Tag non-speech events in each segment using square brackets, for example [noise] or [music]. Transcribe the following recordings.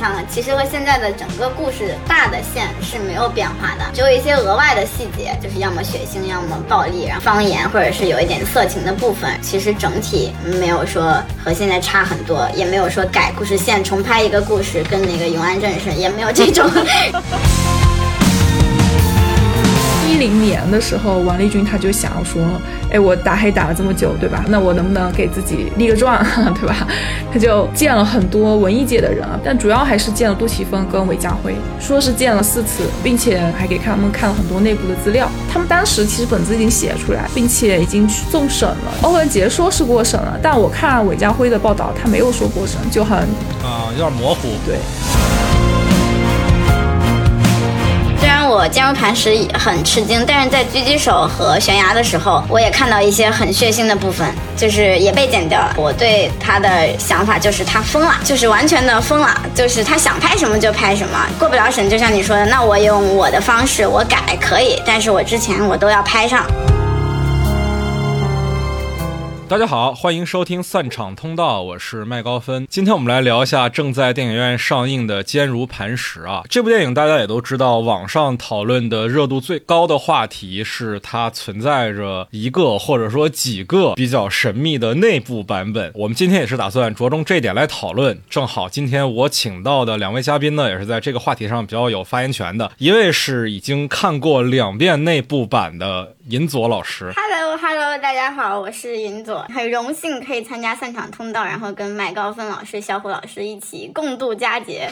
上，其实和现在的整个故事大的线是没有变化的，只有一些额外的细节，就是要么血腥，要么暴力，然后方言或者是有一点色情的部分，其实整体没有说和现在差很多，也没有说改故事线重拍一个故事，跟那个永安镇是也没有这种。[laughs] 一零年的时候，王立军他就想要说，哎，我打黑打了这么久，对吧？那我能不能给自己立个状，对吧？他就见了很多文艺界的人，但主要还是见了杜琪峰跟韦家辉，说是见了四次，并且还给他们看了很多内部的资料。他们当时其实本子已经写出来，并且已经去送审了。欧文杰说是过审了，但我看韦家辉的报道，他没有说过审，就很啊，有点模糊。对。我坚如磐石很吃惊，但是在狙击手和悬崖的时候，我也看到一些很血腥的部分，就是也被剪掉了。我对他的想法就是他疯了，就是完全的疯了，就是他想拍什么就拍什么，过不了审，就像你说的，那我用我的方式我改可以，但是我之前我都要拍上。大家好，欢迎收听散场通道，我是麦高芬。今天我们来聊一下正在电影院上映的《坚如磐石》啊。这部电影大家也都知道，网上讨论的热度最高的话题是它存在着一个或者说几个比较神秘的内部版本。我们今天也是打算着重这点来讨论。正好今天我请到的两位嘉宾呢，也是在这个话题上比较有发言权的。一位是已经看过两遍内部版的银佐老师。Hello，Hello，大家好，我是银佐。很荣幸可以参加散场通道，然后跟麦高芬老师、小虎老师一起共度佳节。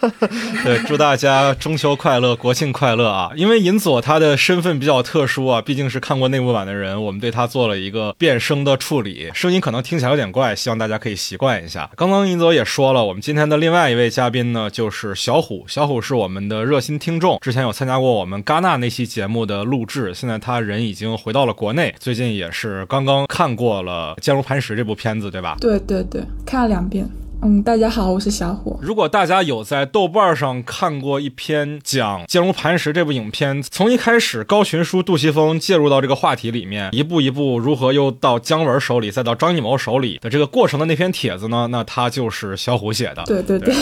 [laughs] 对，祝大家中秋快乐，国庆快乐啊！因为银佐他的身份比较特殊啊，毕竟是看过内部版的人，我们对他做了一个变声的处理，声音可能听起来有点怪，希望大家可以习惯一下。刚刚银佐也说了，我们今天的另外一位嘉宾呢，就是小虎。小虎是我们的热心听众，之前有参加过我们戛纳那期节目的录制，现在他人已经回到了国内，最近也是刚刚看过。了《坚如磐石》这部片子，对吧？对对对，看了两遍。嗯，大家好，我是小虎。如果大家有在豆瓣上看过一篇讲《坚如磐石》这部影片，从一开始高群书、杜琪峰介入到这个话题里面，一步一步如何又到姜文手里，再到张艺谋手里的这个过程的那篇帖子呢？那他就是小虎写的。对对对。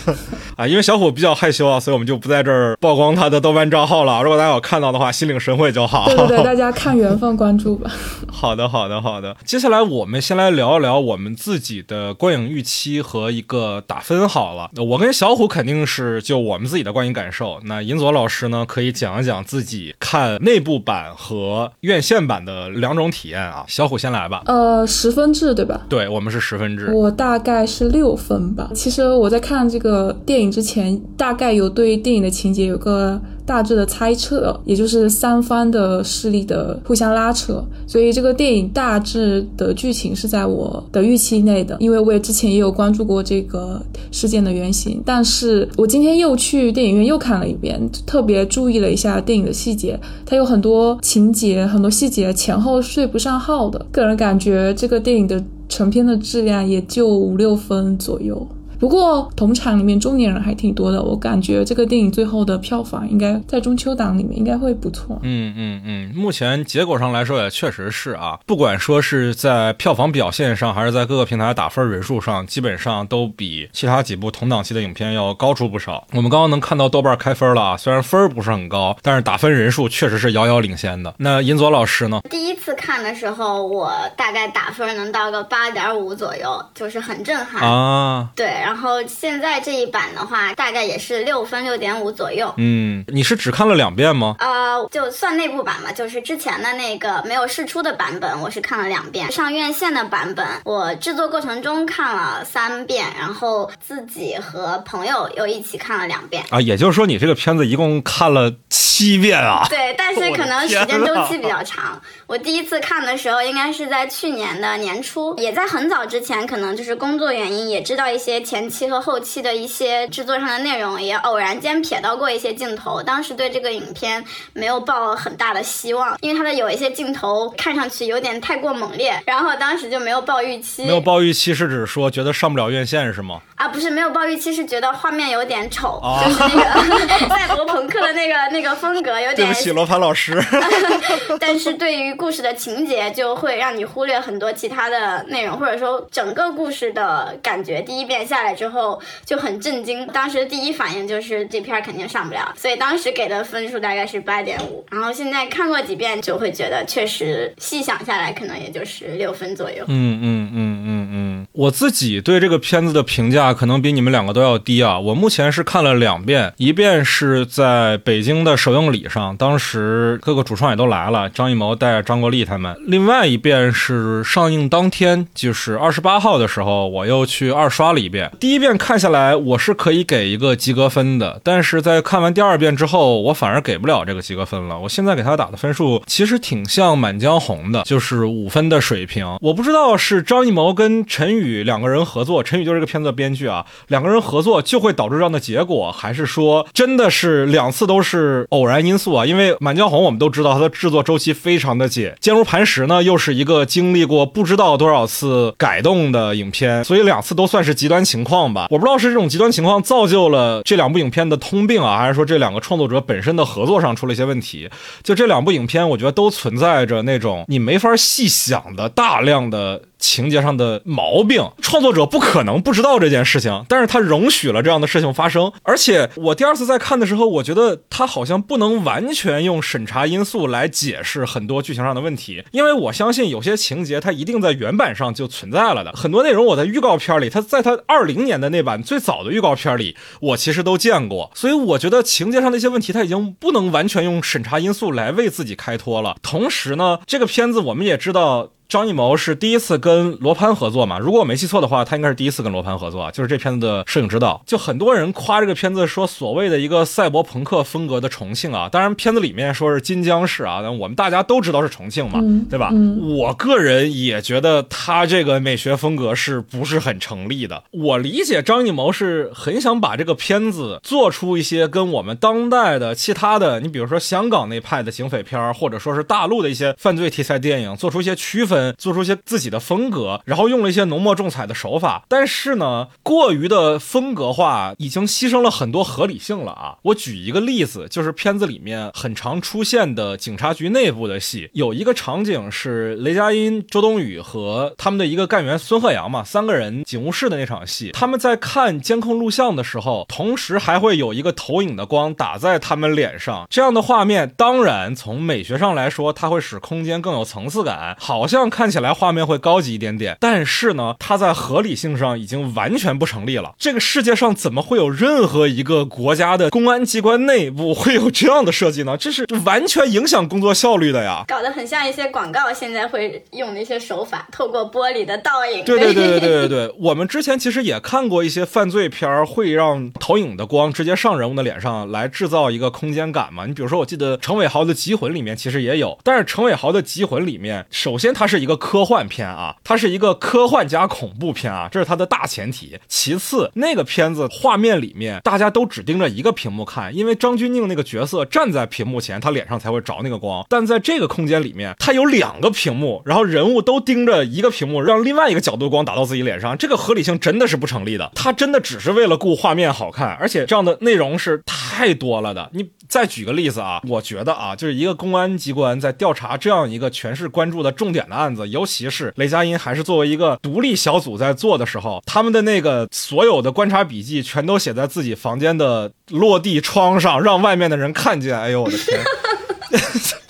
[laughs] 啊，因为小虎比较害羞啊，所以我们就不在这儿曝光他的豆瓣账号了。如果大家有看到的话，心领神会就好。对对对，[laughs] 大家看缘分关注吧。好的好的好的，接下来我们先来聊一聊我们自己的观影预期。和一个打分好了，我跟小虎肯定是就我们自己的观影感受。那银佐老师呢，可以讲一讲自己看内部版和院线版的两种体验啊。小虎先来吧。呃，十分制对吧？对，我们是十分制。我大概是六分吧。其实我在看这个电影之前，大概有对电影的情节有个。大致的猜测，也就是三方的势力的互相拉扯，所以这个电影大致的剧情是在我的预期内的。因为我也之前也有关注过这个事件的原型，但是我今天又去电影院又看了一遍，特别注意了一下电影的细节，它有很多情节、很多细节前后对不上号的。个人感觉这个电影的成片的质量也就五六分左右。不过同场里面中年人还挺多的，我感觉这个电影最后的票房应该在中秋档里面应该会不错。嗯嗯嗯，目前结果上来说也确实是啊，不管说是在票房表现上，还是在各个平台打分人数上，基本上都比其他几部同档期的影片要高出不少。我们刚刚能看到豆瓣开分了啊，虽然分不是很高，但是打分人数确实是遥遥领先的。那银佐老师呢？第一次看的时候，我大概打分能到个八点五左右，就是很震撼啊。对，然后。然后现在这一版的话，大概也是六分六点五左右。嗯，你是只看了两遍吗？呃，就算内部版嘛，就是之前的那个没有试出的版本，我是看了两遍。上院线的版本，我制作过程中看了三遍，然后自己和朋友又一起看了两遍。啊，也就是说你这个片子一共看了七遍啊？对，但是可能时间周期比较长。我第一次看的时候，应该是在去年的年初，也在很早之前，可能就是工作原因，也知道一些前期和后期的一些制作上的内容，也偶然间瞥到过一些镜头。当时对这个影片没有抱很大的希望，因为它的有一些镜头看上去有点太过猛烈，然后当时就没有抱预期。没有抱预期是指说觉得上不了院线是吗？啊，不是没有抱预期，是觉得画面有点丑，就是那个 [laughs] 赛博朋克的那个那个风风格有点，对不起，罗盘老师。[laughs] [laughs] 但是对于故事的情节，就会让你忽略很多其他的内容，或者说整个故事的感觉。第一遍下来之后就很震惊，当时第一反应就是这片肯定上不了，所以当时给的分数大概是八点五。然后现在看过几遍，就会觉得确实细想下来，可能也就是六分左右。嗯嗯嗯嗯嗯，我自己对这个片子的评价可能比你们两个都要低啊。我目前是看了两遍，一遍是在北京的首映礼上，当时各个主创也都来了，张艺谋带着张国立他们；另外一遍是上映当天，就是二十八号的时候，我又去二刷了一遍。第一遍看下来，我是可以给一个及格分的，但是在看完第二遍之后，我反而给不了这个及格分了。我现在给他打的分数其实挺像《满江红》的，就是五分的水平。我不知道是张艺谋跟陈宇与两个人合作，陈宇就是这个片子的编剧啊，两个人合作就会导致这样的结果，还是说真的是两次都是偶然因素啊？因为《满江红》我们都知道它的制作周期非常的紧，《坚如磐石》呢又是一个经历过不知道多少次改动的影片，所以两次都算是极端情况吧。我不知道是这种极端情况造就了这两部影片的通病啊，还是说这两个创作者本身的合作上出了一些问题？就这两部影片，我觉得都存在着那种你没法细想的大量的。情节上的毛病，创作者不可能不知道这件事情，但是他容许了这样的事情发生。而且我第二次再看的时候，我觉得他好像不能完全用审查因素来解释很多剧情上的问题，因为我相信有些情节它一定在原版上就存在了的。很多内容我在预告片里，他在他二零年的那版最早的预告片里，我其实都见过。所以我觉得情节上的一些问题，他已经不能完全用审查因素来为自己开脱了。同时呢，这个片子我们也知道。张艺谋是第一次跟罗盘合作嘛？如果我没记错的话，他应该是第一次跟罗盘合作，就是这片子的摄影指导。就很多人夸这个片子，说所谓的一个赛博朋克风格的重庆啊。当然，片子里面说是金江市啊，但我们大家都知道是重庆嘛，对吧？我个人也觉得他这个美学风格是不是很成立的？我理解张艺谋是很想把这个片子做出一些跟我们当代的其他的，你比如说香港那派的警匪片，或者说是大陆的一些犯罪题材电影，做出一些区分。做出一些自己的风格，然后用了一些浓墨重彩的手法，但是呢，过于的风格化已经牺牲了很多合理性了啊！我举一个例子，就是片子里面很常出现的警察局内部的戏，有一个场景是雷佳音、周冬雨和他们的一个干员孙鹤阳嘛，三个人警务室的那场戏，他们在看监控录像的时候，同时还会有一个投影的光打在他们脸上，这样的画面，当然从美学上来说，它会使空间更有层次感，好像。看起来画面会高级一点点，但是呢，它在合理性上已经完全不成立了。这个世界上怎么会有任何一个国家的公安机关内部会有这样的设计呢？这是完全影响工作效率的呀！搞得很像一些广告现在会用的一些手法，透过玻璃的倒影。对对对对对对对，[laughs] 我们之前其实也看过一些犯罪片儿，会让投影的光直接上人物的脸上来制造一个空间感嘛。你比如说，我记得陈伟豪的《极魂》里面其实也有，但是陈伟豪的《极魂》里面，首先他是。是一个科幻片啊，它是一个科幻加恐怖片啊，这是它的大前提。其次，那个片子画面里面大家都只盯着一个屏幕看，因为张钧甯那个角色站在屏幕前，他脸上才会着那个光。但在这个空间里面，他有两个屏幕，然后人物都盯着一个屏幕，让另外一个角度光打到自己脸上，这个合理性真的是不成立的。他真的只是为了顾画面好看，而且这样的内容是太多了的。你再举个例子啊，我觉得啊，就是一个公安机关在调查这样一个全市关注的重点的案子。尤其是雷佳音还是作为一个独立小组在做的时候，他们的那个所有的观察笔记全都写在自己房间的落地窗上，让外面的人看见。哎呦我的天！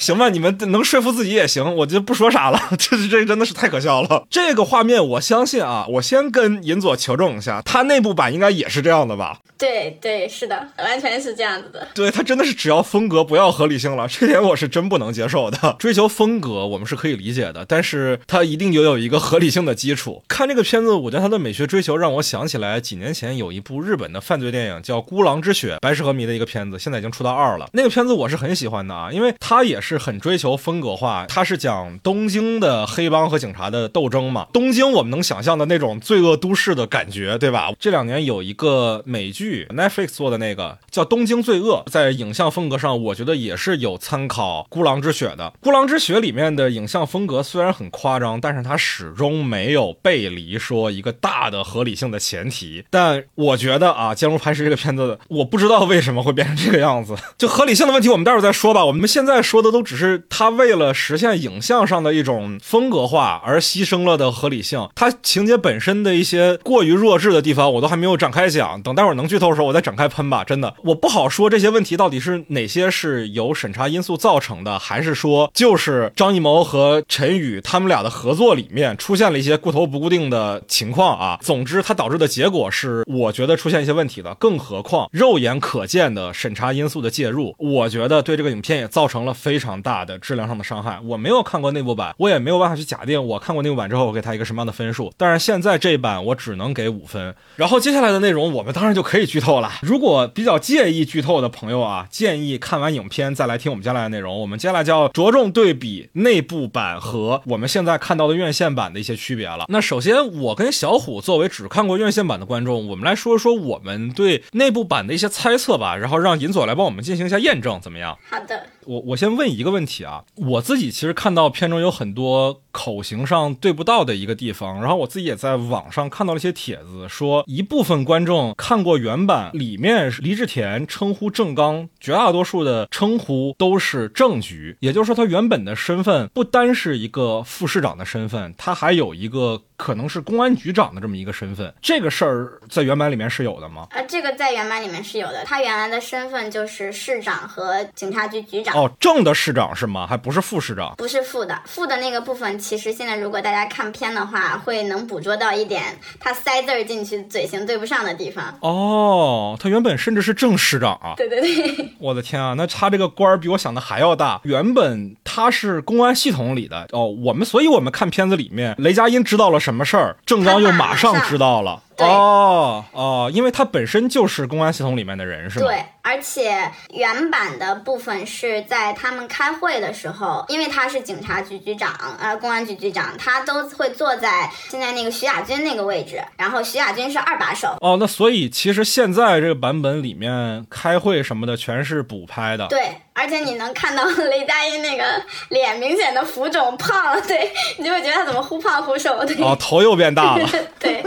行吧，你们能说服自己也行，我就不说啥了。[laughs] 这这真的是太可笑了。这个画面，我相信啊，我先跟银佐求证一下，他内部版应该也是这样的吧？对对，是的，完全是这样子的。对他真的是只要风格不要合理性了，[laughs] 这点我是真不能接受的。追求风格我们是可以理解的，但是他一定有有一个合理性的基础。看这个片子，我觉得他的美学追求让我想起来几年前有一部日本的犯罪电影叫《孤狼之血》，白石和弥的一个片子，现在已经出到二了。那个片子我是很喜欢的啊，因为他也是。是很追求风格化，它是讲东京的黑帮和警察的斗争嘛。东京我们能想象的那种罪恶都市的感觉，对吧？这两年有一个美剧 Netflix 做的那个叫《东京罪恶》，在影像风格上，我觉得也是有参考《孤狼之血》的。《孤狼之血》里面的影像风格虽然很夸张，但是它始终没有背离说一个大的合理性的前提。但我觉得啊，《坚如磐石》这个片子，我不知道为什么会变成这个样子。就合理性的问题，我们待会儿再说吧。我们现在说的都只是他为了实现影像上的一种风格化而牺牲了的合理性。他情节本身的一些过于弱智的地方，我都还没有展开讲。等待会儿能剧透的时候，我再展开喷吧。真的，我不好说这些问题到底是哪些是由审查因素造成的，还是说就是张艺谋和陈宇他们俩的合作里面出现了一些固头不固定的情况啊。总之，它导致的结果是，我觉得出现一些问题的。更何况肉眼可见的审查因素的介入，我觉得对这个影片也造成了非常大的质量上的伤害。我没有看过内部版，我也没有办法去假定我看过内部版之后我给他一个什么样的分数。但是现在这一版我只能给五分。然后接下来的内容我们当然就可以剧透了。如果比较介意剧透的朋友啊，建议看完影片再来听我们接下来的内容。我们接下来就要着重对比内部版和我们现在看到的院线版的一些区别了。那首先，我跟小虎作为只看过院线版的观众，我们来说说我们对内部版的一些猜测吧。然后让银佐来帮我们进行一下验证，怎么样？好的。我我先问一个问题啊，我自己其实看到片中有很多口型上对不到的一个地方，然后我自己也在网上看到了一些帖子，说一部分观众看过原版，里面是李治田称呼郑刚，绝大多数的称呼都是正局，也就是说他原本的身份不单是一个副市长的身份，他还有一个可能是公安局长的这么一个身份，这个事儿在原版里面是有的吗？啊，这个在原版里面是有的，他原来的身份就是市长和警察局局长。哦，正的市长是吗？还不是副市长？不是副的，副的那个部分，其实现在如果大家看片的话，会能捕捉到一点他塞字儿进去嘴型对不上的地方。哦，他原本甚至是正市长啊！对对对，我的天啊，那他这个官儿比我想的还要大。原本他是公安系统里的哦，我们所以我们看片子里面，雷佳音知道了什么什么事儿，郑刚又马上知道了。哦哦，因为他本身就是公安系统里面的人，是吗？对，而且原版的部分是在他们开会的时候，因为他是警察局局长，呃，公安局局长，他都会坐在现在那个徐亚军那个位置，然后徐亚军是二把手。哦，那所以其实现在这个版本里面开会什么的全是补拍的。对，而且你能看到雷佳音那个 [laughs] 脸明显的浮肿胖了，对你就会觉得他怎么忽胖忽瘦。对，哦，头又变大了。[laughs] 对，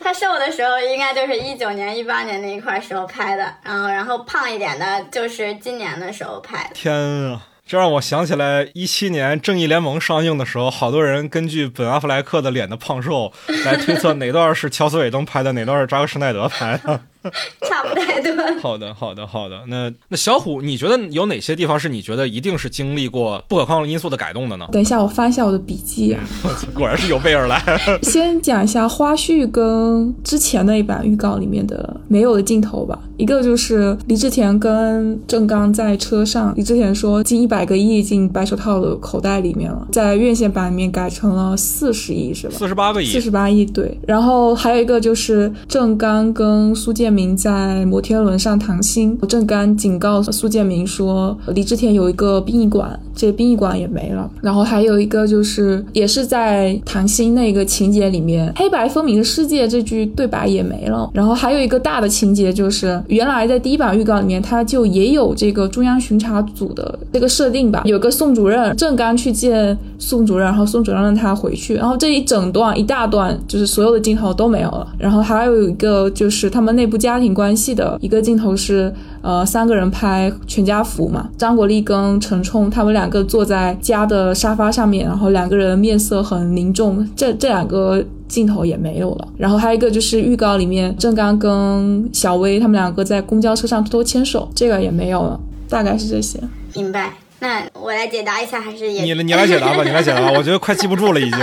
他瘦的时候应该就是一九年、一八年那一块儿时候拍的，然后然后胖一点的就是今年的时候拍的。天啊！这让我想起来，一七年《正义联盟》上映的时候，好多人根据本阿弗莱克的脸的胖瘦来推测哪段是乔斯韦登拍的，哪段是扎克施耐德拍的。[laughs] 差不太多。好的，好的，好的。那那小虎，你觉得有哪些地方是你觉得一定是经历过不可抗因素的改动的呢？等一下，我翻一下我的笔记啊。[laughs] 果然是有备而来。[laughs] 先讲一下花絮跟之前那一版预告里面的没有的镜头吧。一个就是李治田跟郑刚在车上，李治田说进一百个亿进白手套的口袋里面了，在院线版里面改成了四十亿，是吧？四十八个亿。四十八亿，对。然后还有一个就是郑刚跟苏建明在摩天轮上谈心，郑刚警告苏建明说李治田有一个殡仪馆，这个殡仪馆也没了。然后还有一个就是也是在谈心那个情节里面，黑白分明的世界这句对白也没了。然后还有一个大的情节就是原来在第一版预告里面，他就也有这个中央巡查组的这个设定吧，有个宋主任，郑刚去见宋主任，然后宋主任让他回去，然后这一整段一大段就是所有的镜头都没有了。然后还有一个就是他们内部家庭关系的一个镜头是，呃，三个人拍全家福嘛，张国立跟陈冲他们两个坐在家的沙发上面，然后两个人面色很凝重，这这两个。镜头也没有了，然后还有一个就是预告里面郑刚跟小薇他们两个在公交车上偷偷牵手，这个也没有了，大概是这些。明白。那我来解答一下，还是也你你来解答吧，[laughs] 你来解答吧，我觉得快记不住了已经。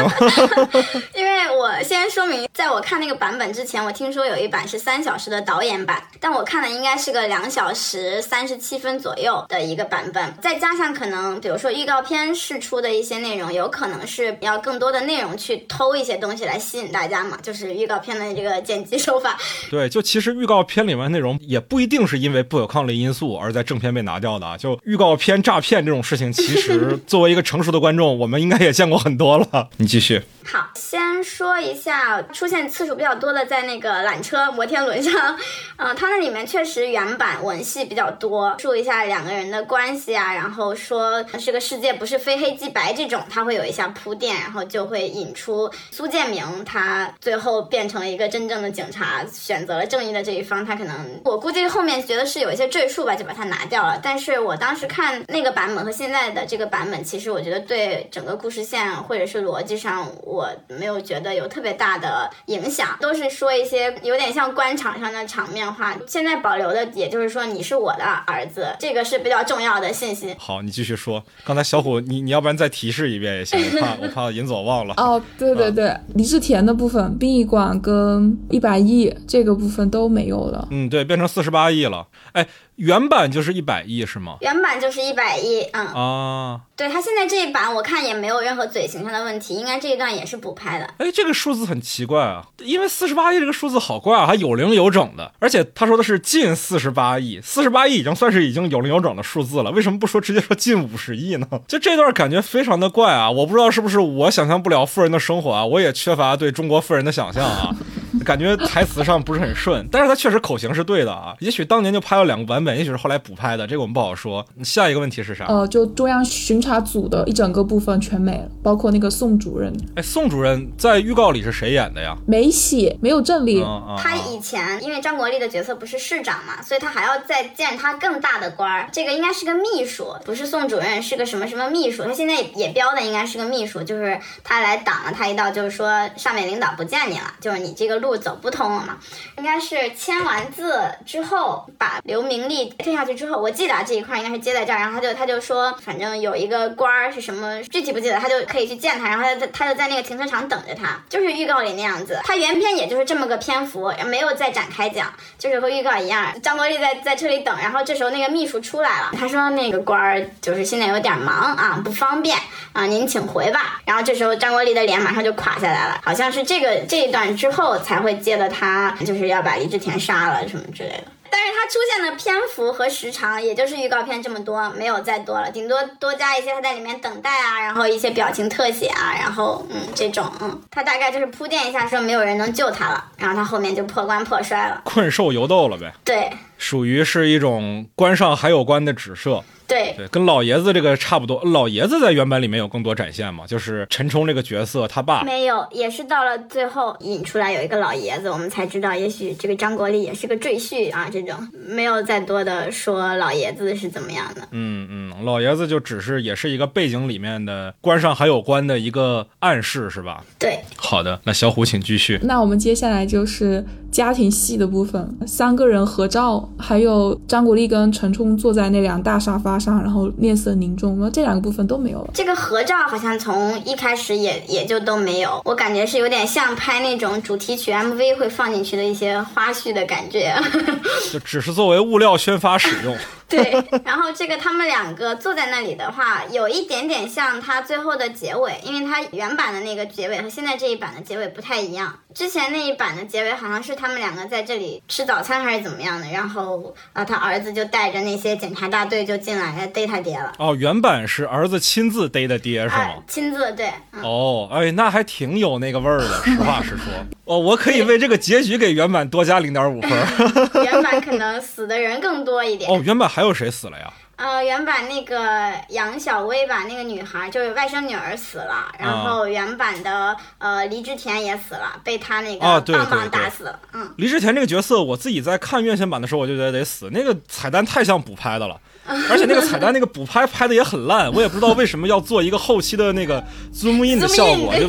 [laughs] 因为为我先说明，在我看那个版本之前，我听说有一版是三小时的导演版，但我看的应该是个两小时三十七分左右的一个版本，再加上可能比如说预告片释出的一些内容，有可能是要更多的内容去偷一些东西来吸引大家嘛，就是预告片的这个剪辑手法。[laughs] 对，就其实预告片里面内容也不一定是因为不可抗力因素而在正片被拿掉的啊，就预告片诈骗这种事情，其实 [laughs] 作为一个成熟的观众，我们应该也见过很多了。你继续。好，先说一下出现次数比较多的，在那个缆车摩天轮上，嗯，它那里面确实原版文戏比较多，说一下两个人的关系啊，然后说这个世界不是非黑即白这种，它会有一下铺垫，然后就会引出苏建明他最后变成了一个真正的警察，选择了正义的这一方，他可能我估计后面觉得是有一些赘述吧，就把它拿掉了。但是我当时看那个版本和现在的这个版本，其实我觉得对整个故事线或者是逻辑上，我没有觉得有特别大的影响，都是说一些有点像官场上的场面话。现在保留的，也就是说你是我的儿子，这个是比较重要的信息。好，你继续说。刚才小虎，你你要不然再提示一遍也行，我怕 [laughs] 我怕尹总忘了。哦，对对对，李治田的部分，殡仪馆跟一百亿这个部分都没有了。嗯，对，变成四十八亿了。哎。原版就是一百亿是吗？原版就是一百亿，嗯啊，对他现在这一版我看也没有任何嘴型上的问题，应该这一段也是补拍的。哎，这个数字很奇怪啊，因为四十八亿这个数字好怪啊，还有零有整的，而且他说的是近四十八亿，四十八亿已经算是已经有零有整的数字了，为什么不说直接说近五十亿呢？就这段感觉非常的怪啊，我不知道是不是我想象不了富人的生活啊，我也缺乏对中国富人的想象啊。[laughs] 感觉台词上不是很顺，但是他确实口型是对的啊。也许当年就拍了两个版本，也许是后来补拍的，这个我们不好说。下一个问题是啥？呃，就中央巡查组的一整个部分全没了，包括那个宋主任。哎，宋主任在预告里是谁演的呀？没写，没有正例。他以前因为张国立的角色不是市长嘛，所以他还要再见他更大的官儿。这个应该是个秘书，不是宋主任，是个什么什么秘书。他现在也标的应该是个秘书，就是他来挡了他一道，就是说上面领导不见你了，就是你这个路走不通了嘛。应该是签完字之后，把刘明利推下去之后，我记得这一块应该是接在这儿，然后他就他就说，反正有一个官儿是什么，具体不记得，他就可以去见他，然后他他就在那个停车场等着他，就是预告里那样子。他原片也就是这么个篇幅，没有再展开讲，就是和预告一样。张国立在在车里等，然后这时候那个秘书出来了，他说那个官儿就是现在有点忙啊，不方便啊，您请回吧。然后这时候张国立的脸马上就垮下来了，好像是这个这一段之后才会借的他。就是要把李治田杀了什么之类的，但是他出现的篇幅和时长也就是预告片这么多，没有再多了，顶多多加一些他在里面等待啊，然后一些表情特写啊，然后嗯这种嗯，他大概就是铺垫一下说没有人能救他了，然后他后面就破关破摔了，困兽犹斗了呗，对，属于是一种关上还有关的指涉。对对，跟老爷子这个差不多。老爷子在原版里面有更多展现嘛，就是陈冲这个角色他爸没有，也是到了最后引出来有一个老爷子，我们才知道，也许这个张国立也是个赘婿啊。这种没有再多的说老爷子是怎么样的。嗯嗯，老爷子就只是也是一个背景里面的关上还有关的一个暗示，是吧？对。好的，那小虎请继续。那我们接下来就是家庭戏的部分，三个人合照，还有张国立跟陈冲坐在那辆大沙发。上，然后面色凝重，那这两个部分都没有了。这个合照好像从一开始也也就都没有，我感觉是有点像拍那种主题曲 MV 会放进去的一些花絮的感觉，[laughs] 就只是作为物料宣发使用。对，然后这个他们两个坐在那里的话，有一点点像他最后的结尾，因为他原版的那个结尾和现在这一版的结尾不太一样。之前那一版的结尾好像是他们两个在这里吃早餐还是怎么样的，然后啊，他儿子就带着那些检查大队就进来逮他爹了。哦，原版是儿子亲自逮的爹是吗？亲自对。哦，哎，那还挺有那个味儿的。实话实说，[laughs] 哦，我可以为这个结局给原版多加零点五分。[laughs] 原版可能死的人更多一点。哦，原版还有谁死了呀？呃，原版那个杨小薇吧，那个女孩就是外甥女儿死了，然后原版的呃黎之田也死了，被他那个棒棒打死了。嗯，黎之田这个角色，我自己在看院线版的时候，我就觉得得死，那个彩蛋太像补拍的了。[laughs] 而且那个彩蛋那个补拍拍的也很烂，我也不知道为什么要做一个后期的那个 zoom in 的 [laughs] 效果，就，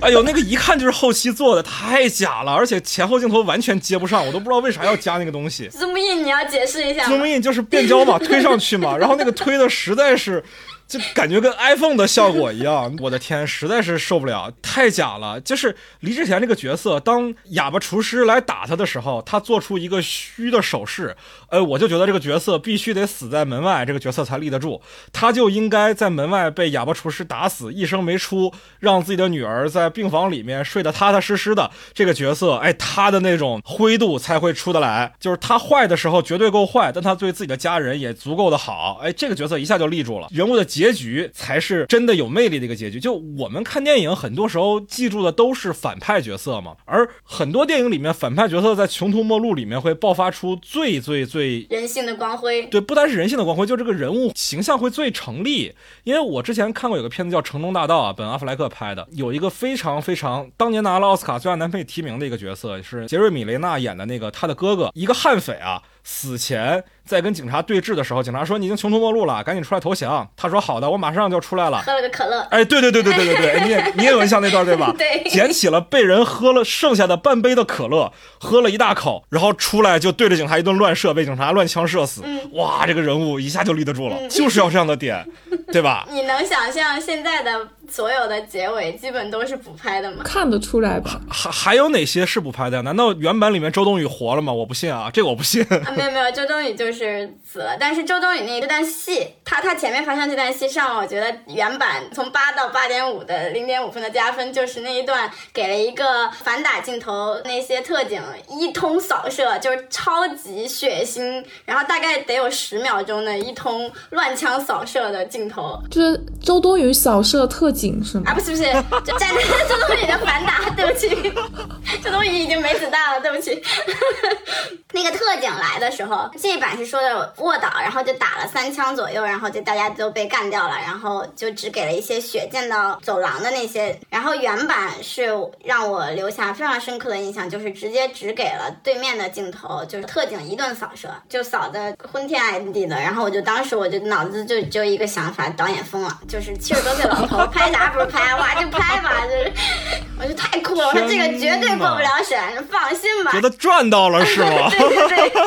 哎呦那个一看就是后期做的，太假了，而且前后镜头完全接不上，我都不知道为啥要加那个东西。[laughs] zoom in 你要解释一下。zoom in 就是变焦嘛，推上去嘛，然后那个推的实在是。就感觉跟 iPhone 的效果一样。[laughs] 我的天，实在是受不了，太假了。就是李志田这个角色，当哑巴厨师来打他的时候，他做出一个虚的手势，呃，我就觉得这个角色必须得死在门外，这个角色才立得住。他就应该在门外被哑巴厨师打死，一声没出，让自己的女儿在病房里面睡得踏踏实实的。这个角色，哎，他的那种灰度才会出得来。就是他坏的时候绝对够坏，但他对自己的家人也足够的好。哎，这个角色一下就立住了。人物的结局才是真的有魅力的一个结局。就我们看电影，很多时候记住的都是反派角色嘛，而很多电影里面反派角色在穷途末路里面会爆发出最最最人性的光辉。对，不单是人性的光辉，就这个人物形象会最成立。因为我之前看过有个片子叫《城中大道》啊，本阿弗莱克拍的，有一个非常非常当年拿了奥斯卡最佳男配提名的一个角色，是杰瑞米雷纳演的那个他的哥哥，一个悍匪啊，死前。在跟警察对峙的时候，警察说你已经穷途末路了，赶紧出来投降。他说好的，我马上就出来了。喝了个可乐。哎，对对对对对对对，你也你也有印象那段对吧？[laughs] 对。捡起了被人喝了剩下的半杯的可乐，喝了一大口，然后出来就对着警察一顿乱射，被警察乱枪射死。哇，这个人物一下就立得住了，就是要这样的点，[laughs] 对吧？你能想象现在的所有的结尾基本都是补拍的吗？看得出来吧？还还有哪些是补拍的？难道原版里面周冬雨活了吗？我不信啊，这个我不信。啊，没有没有，周冬雨就是是死了。但是周冬雨那这段戏，他他前面发生这段戏上，我觉得原版从八到八点五的零点五分的加分，就是那一段给了一个反打镜头，那些特警一通扫射，就是超级血腥，然后大概得有十秒钟的一通乱枪扫射的镜头，就是周冬雨扫射特警是吗？啊，不是不是，就站在周冬雨的反打，对不起，周冬雨已经没子弹了，对不起。那个特警来的时候，这一版是说的卧倒。然后就打了三枪左右，然后就大家都被干掉了，然后就只给了一些血溅到走廊的那些。然后原版是让我留下非常深刻的印象，就是直接只给了对面的镜头，就是特警一顿扫射，就扫的昏天暗地的。然后我就当时我就脑子就就一个想法，导演疯了，就是七十多岁老头拍啥不是拍，哇就拍吧，就是我就太酷了，我说这个绝对过不了审，放心吧。觉得赚到了是吗？对 [laughs] 对对。[laughs]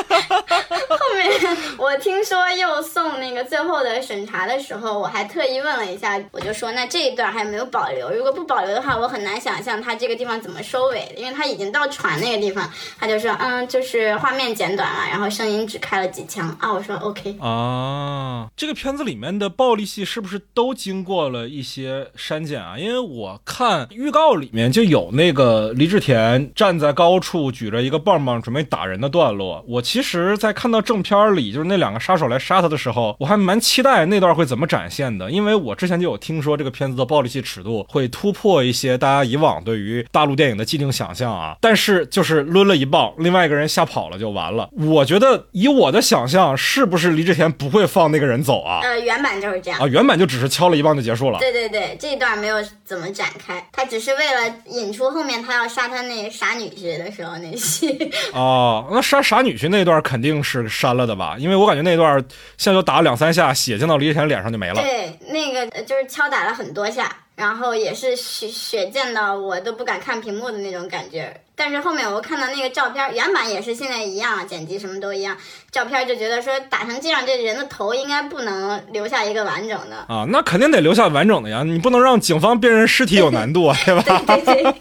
后面 [laughs] 我听。说又送那个最后的审查的时候，我还特意问了一下，我就说那这一段还有没有保留？如果不保留的话，我很难想象他这个地方怎么收尾，因为他已经到船那个地方，他就说嗯，就是画面剪短了，然后声音只开了几枪啊。我说 OK 啊，这个片子里面的暴力戏是不是都经过了一些删减啊？因为我看预告里面就有那个李治田站在高处举着一个棒棒准备打人的段落。我其实，在看到正片里，就是那两个杀。手来杀他的时候，我还蛮期待那段会怎么展现的，因为我之前就有听说这个片子的暴力戏尺度会突破一些大家以往对于大陆电影的既定想象啊。但是就是抡了一棒，另外一个人吓跑了就完了。我觉得以我的想象，是不是李志田不会放那个人走啊？呃，原版就是这样啊，原版就只是敲了一棒就结束了。对对对，这一段没有怎么展开，他只是为了引出后面他要杀他那傻女婿的时候那戏。哦，那杀傻女婿那段肯定是删了的吧？因为我感觉那。段现在就打了两三下，血溅到李雪琴脸上就没了。对，那个就是敲打了很多下，然后也是血血溅到我都不敢看屏幕的那种感觉。但是后面我看到那个照片，原版也是现在一样，剪辑什么都一样。照片就觉得说打成这样，这人的头应该不能留下一个完整的啊，那肯定得留下完整的呀，你不能让警方辨认尸体有难度啊，对吧？对对对。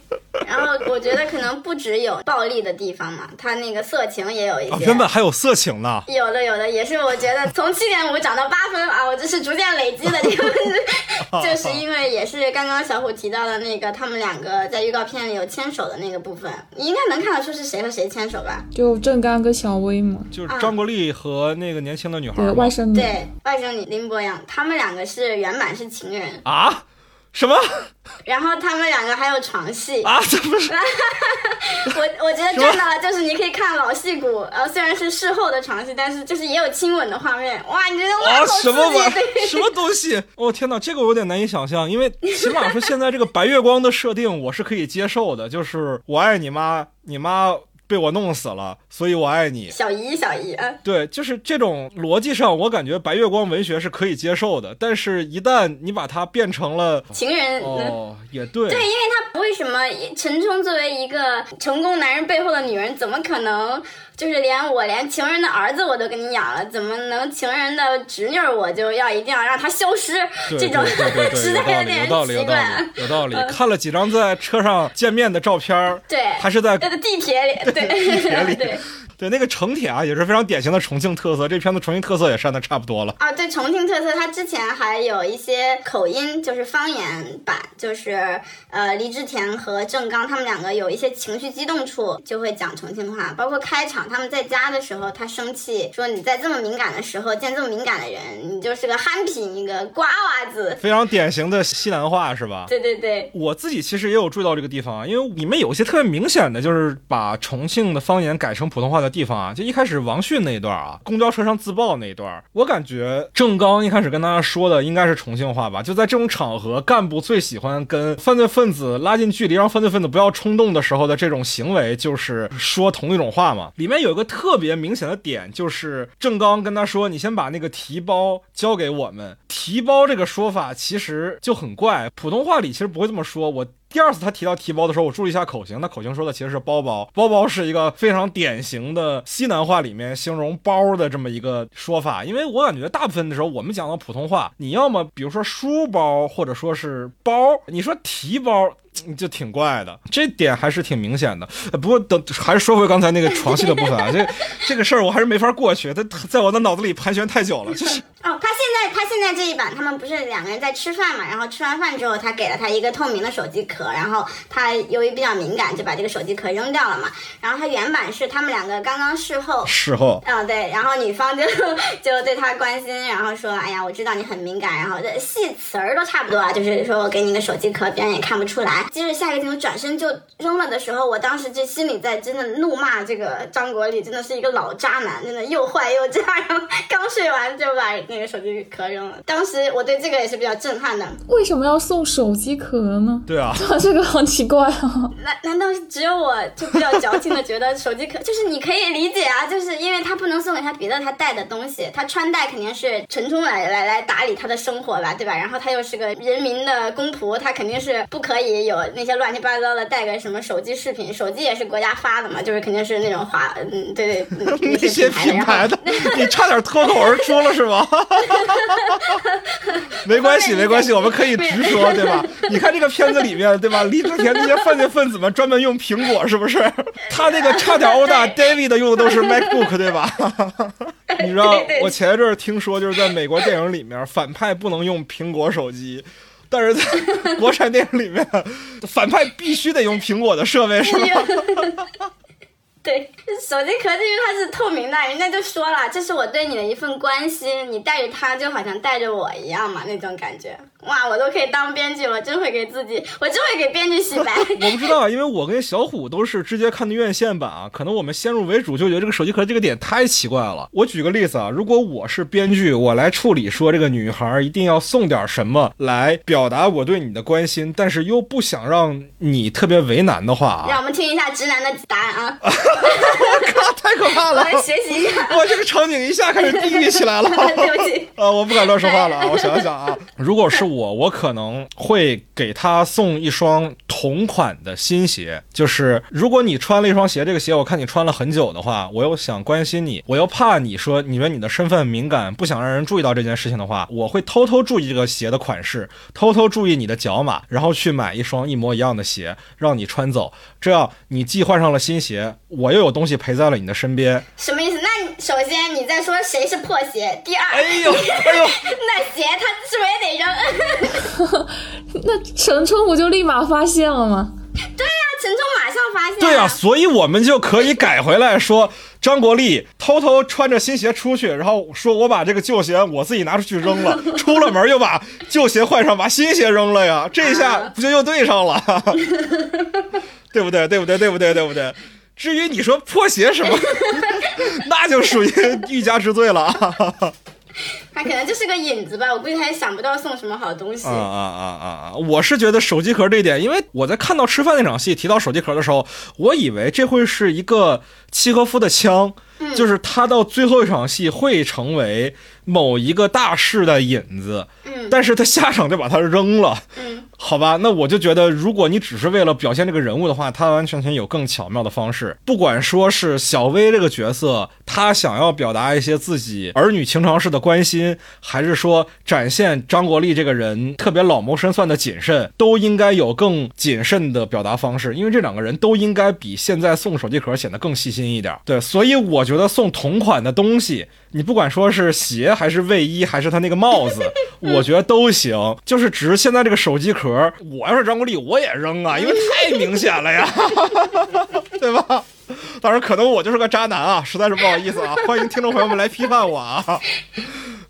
然后我觉得可能不只有暴力的地方嘛，他那个色情也有一些。原本还有色情呢。有的有的，也是我觉得从七点五涨到八分啊，我这是逐渐累积的这个，就是因为也是刚刚小虎提到的那个，他们两个在预告片里有牵手的那个部分，你应该能看得出是谁和谁牵手吧？就郑刚跟小薇嘛，就是张国立和那个年轻的女孩，对外甥女，对外甥女林博洋，他们两个是原版是情人啊。什么？然后他们两个还有床戏啊？这不是？[laughs] 我我觉得真的，就是你可以看老戏骨，呃，虽然是事后的床戏，但是就是也有亲吻的画面。哇，你觉得哇，什么什么东西？哦天哪，这个我有点难以想象，因为起码说现在这个白月光的设定我是可以接受的，就是我爱你妈，你妈。被我弄死了，所以我爱你，小姨，小姨，对，就是这种逻辑上，我感觉白月光文学是可以接受的，但是一旦你把它变成了情人，哦，也对，对，因为他为什么陈冲作为一个成功男人背后的女人，怎么可能？就是连我连情人的儿子我都给你养了，怎么能情人的侄女我就要一定要让他消失？这种实在有点奇怪。有道理，看了几张在车上见面的照片对，还是在地铁里，对，地铁里，[laughs] 对。那个城铁啊，也是非常典型的重庆特色。这片子重庆特色也删的差不多了啊。对重庆特色，它之前还有一些口音，就是方言版，就是呃，李治田和郑刚他们两个有一些情绪激动处，就会讲重庆话。包括开场他们在家的时候，他生气说：“你在这么敏感的时候见这么敏感的人，你就是个憨皮，一个瓜娃子。”非常典型的西南话是吧？对对对。我自己其实也有注意到这个地方啊，因为里面有一些特别明显的就是把重庆的方言改成普通话的。地方啊，就一开始王迅那一段啊，公交车上自爆那一段，我感觉郑刚一开始跟大家说的应该是重庆话吧。就在这种场合，干部最喜欢跟犯罪分子拉近距离，让犯罪分子不要冲动的时候的这种行为，就是说同一种话嘛。里面有一个特别明显的点，就是郑刚跟他说：“你先把那个提包交给我们。”提包这个说法其实就很怪，普通话里其实不会这么说。我。第二次他提到提包的时候，我注意一下口型，那口型说的其实是包包。包包是一个非常典型的西南话里面形容包的这么一个说法。因为我感觉大部分的时候，我们讲到普通话，你要么比如说书包，或者说是包，你说提包。就挺怪的，这点还是挺明显的。不过等还是说回刚才那个床戏的部分啊，这 [laughs] 这个事儿我还是没法过去，它在我的脑子里盘旋太久了。就是哦，他现在他现在这一版，他们不是两个人在吃饭嘛？然后吃完饭之后，他给了他一个透明的手机壳，然后他由于比较敏感，就把这个手机壳扔掉了嘛。然后他原版是他们两个刚刚事后，事后，嗯对，然后女方就就对他关心，然后说，哎呀，我知道你很敏感，然后这戏词儿都差不多啊，就是说我给你个手机壳，别人也看不出来。接着下一个镜头转身就扔了的时候，我当时就心里在真的怒骂这个张国立，真的是一个老渣男，真的又坏又渣。然后刚睡完就把那个手机壳扔了，当时我对这个也是比较震撼的。为什么要送手机壳呢？对啊，[laughs] 这个好奇怪啊。难难道只有我就比较矫情的觉得手机壳就是你可以理解啊？就是因为他不能送给他别的他带的东西，他穿戴肯定是陈冲来来来打理他的生活吧，对吧？然后他又是个人民的公仆，他肯定是不可以有那些。乱七八糟的带个什么手机视频，手机也是国家发的嘛，就是肯定是那种华，嗯，对对，[laughs] 那些品牌的，你差点脱口而出了是吗？[laughs] 没关系，没关系，我们可以直说，对吧？你看这个片子里面，对吧？李志田那些犯罪分子们专门用苹果，是不是？他那个差点殴打 [laughs] David 用的都是 MacBook，对吧？你知道，我前一阵听说，就是在美国电影里面，反派不能用苹果手机。但是在 [laughs] 国产电影里面，反派必须得用苹果的设备，是吧？[laughs] 对，手机壳，因为它是透明的，人家就说了，这是我对你的一份关心，你带着它就好像带着我一样嘛，那种感觉。哇，我都可以当编剧，了真会给自己，我真会给编剧洗白。[laughs] 我不知道啊，因为我跟小虎都是直接看的院线版啊，可能我们先入为主就觉得这个手机壳这个点太奇怪了。我举个例子啊，如果我是编剧，我来处理说这个女孩一定要送点什么来表达我对你的关心，但是又不想让你特别为难的话啊，让我们听一下直男的答案啊。[laughs] 我靠，太可怕了！来学习一下。我这个场景一下开始地狱起来了。[laughs] 对不起。呃，我不敢乱说话了啊！我想想啊，如果是我，我可能会给他送一双同款的新鞋。就是如果你穿了一双鞋，这个鞋我看你穿了很久的话，我又想关心你，我又怕你说你为你的身份敏感，不想让人注意到这件事情的话，我会偷偷注意这个鞋的款式，偷偷注意你的脚码，然后去买一双一模一样的鞋让你穿走。这样你既换上了新鞋，我又有东西陪在了你的身边。什么意思？那首先你在说谁是破鞋？第二，哎呦哎呦，[laughs] 那鞋他是不是也得扔？[laughs] 那陈冲不就立马发现了吗？对呀，陈冲马上发现。对呀，所以我们就可以改回来说，张国立偷偷穿着新鞋出去，然后说我把这个旧鞋我自己拿出去扔了，[laughs] 出了门又把旧鞋换上，把新鞋扔了呀，这下不就又对上了？对不对？对不对？对不对？对不对？至于你说破鞋什么，[laughs] 那就属于欲加之罪了。他可能就是个引子吧，我估计他也想不到送什么好东西。啊啊啊啊啊！我是觉得手机壳这一点，因为我在看到吃饭那场戏提到手机壳的时候，我以为这会是一个契诃夫的枪，就是他到最后一场戏会成为某一个大事的引子，嗯但是他下场就把它扔了。嗯，好吧，那我就觉得，如果你只是为了表现这个人物的话，他完完全全有更巧妙的方式。不管说是小薇这个角色，他想要表达一些自己儿女情长式的关心，还是说展现张国立这个人特别老谋深算的谨慎，都应该有更谨慎的表达方式。因为这两个人都应该比现在送手机壳显得更细心一点。对，所以我觉得送同款的东西，你不管说是鞋还是卫衣，还是他那个帽子，[laughs] 我觉得都行。就是只是现在这个手机壳，我要是张国立，我也扔啊，因为太明显了呀，[laughs] 对吧？当然，可能我就是个渣男啊，实在是不好意思啊，欢迎听众朋友们来批判我啊。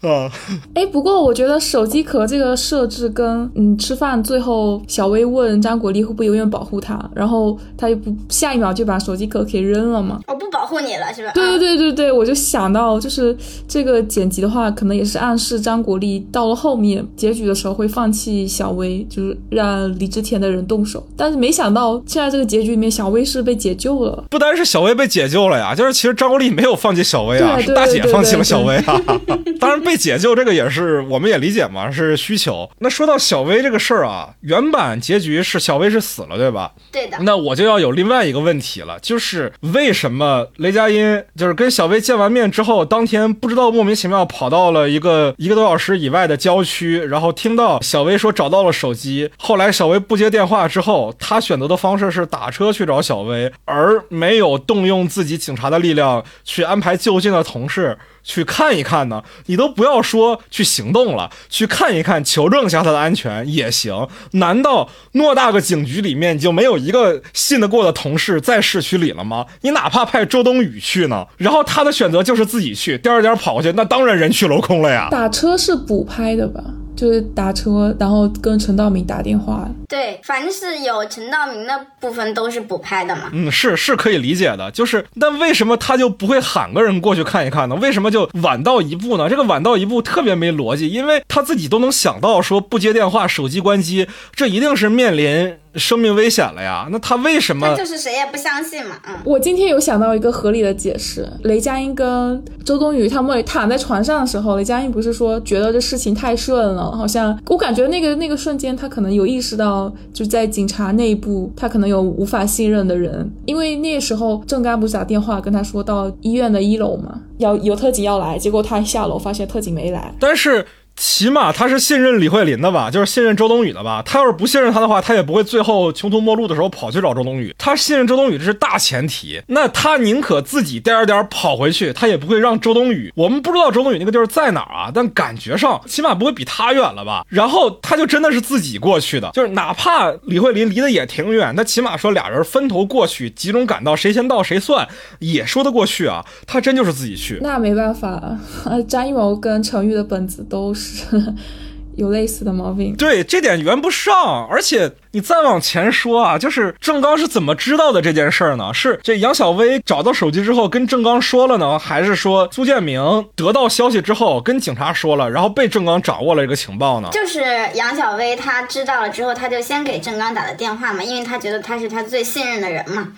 啊，[laughs] 哎，不过我觉得手机壳这个设置跟嗯吃饭最后小薇问张国立会不会永远保护他，然后他又不下一秒就把手机壳给扔了嘛。我不保护你了，是吧？对对啊对对对，我就想到就是这个剪辑的话，可能也是暗示张国立到了后面结局的时候会放弃小薇，就是让李治田的人动手。但是没想到现在这个结局里面，小薇是被解救了。不单是小薇被解救了呀，[laughs] 就是其实张国立没有放弃小薇啊，是大姐放弃了小薇啊。[laughs] 当然被解救这个也是我们也理解嘛，是需求。那说到小薇这个事儿啊，原版结局是小薇是死了，对吧？对的。那我就要有另外一个问题了，就是为什么雷佳音就是跟小薇见完面之后，当天不知道莫名其妙跑到了一个一个多小时以外的郊区，然后听到小薇说找到了手机，后来小薇不接电话之后，他选择的方式是打车去找小薇，而没有动用自己警察的力量去安排就近的同事。去看一看呢？你都不要说去行动了，去看一看，求证一下他的安全也行。难道偌大个警局里面就没有一个信得过的同事在市区里了吗？你哪怕派周冬雨去呢？然后他的选择就是自己去，颠儿颠儿跑过去，那当然人去楼空了呀。打车是补拍的吧？就是打车，然后跟陈道明打电话。对，反正是有陈道明的部分都是补拍的嘛。嗯，是是可以理解的，就是那为什么他就不会喊个人过去看一看呢？为什么就晚到一步呢？这个晚到一步特别没逻辑，因为他自己都能想到说不接电话、手机关机，这一定是面临生命危险了呀。那他为什么？他就是谁也不相信嘛，嗯。我今天有想到一个合理的解释，雷佳音跟周冬雨他们躺在床上的时候，雷佳音不是说觉得这事情太顺了，好像我感觉那个那个瞬间他可能有意识到，就在警察内部他可能有无法信任的人，因为那时候郑刚不是打电话跟他说到医院的一楼嘛，要有特警要来，结果他下楼发现特警没来，但是。起码他是信任李慧琳的吧，就是信任周冬雨的吧。他要是不信任他的话，他也不会最后穷途末路的时候跑去找周冬雨。他信任周冬雨这是大前提，那他宁可自己颠儿颠儿跑回去，他也不会让周冬雨。我们不知道周冬雨那个地儿在哪儿啊，但感觉上起码不会比他远了吧。然后他就真的是自己过去的，就是哪怕李慧琳离得也挺远，他起码说俩人分头过去，集中赶到，谁先到谁算，也说得过去啊。他真就是自己去。那没办法，张艺谋跟陈玉的本子都是。[laughs] 有类似的毛病，对这点圆不上，而且你再往前说啊，就是郑刚是怎么知道的这件事儿呢？是这杨小薇找到手机之后跟郑刚说了呢，还是说苏建明得到消息之后跟警察说了，然后被郑刚掌握了这个情报呢？就是杨小薇她知道了之后，她就先给郑刚打了电话嘛，因为她觉得他是她最信任的人嘛。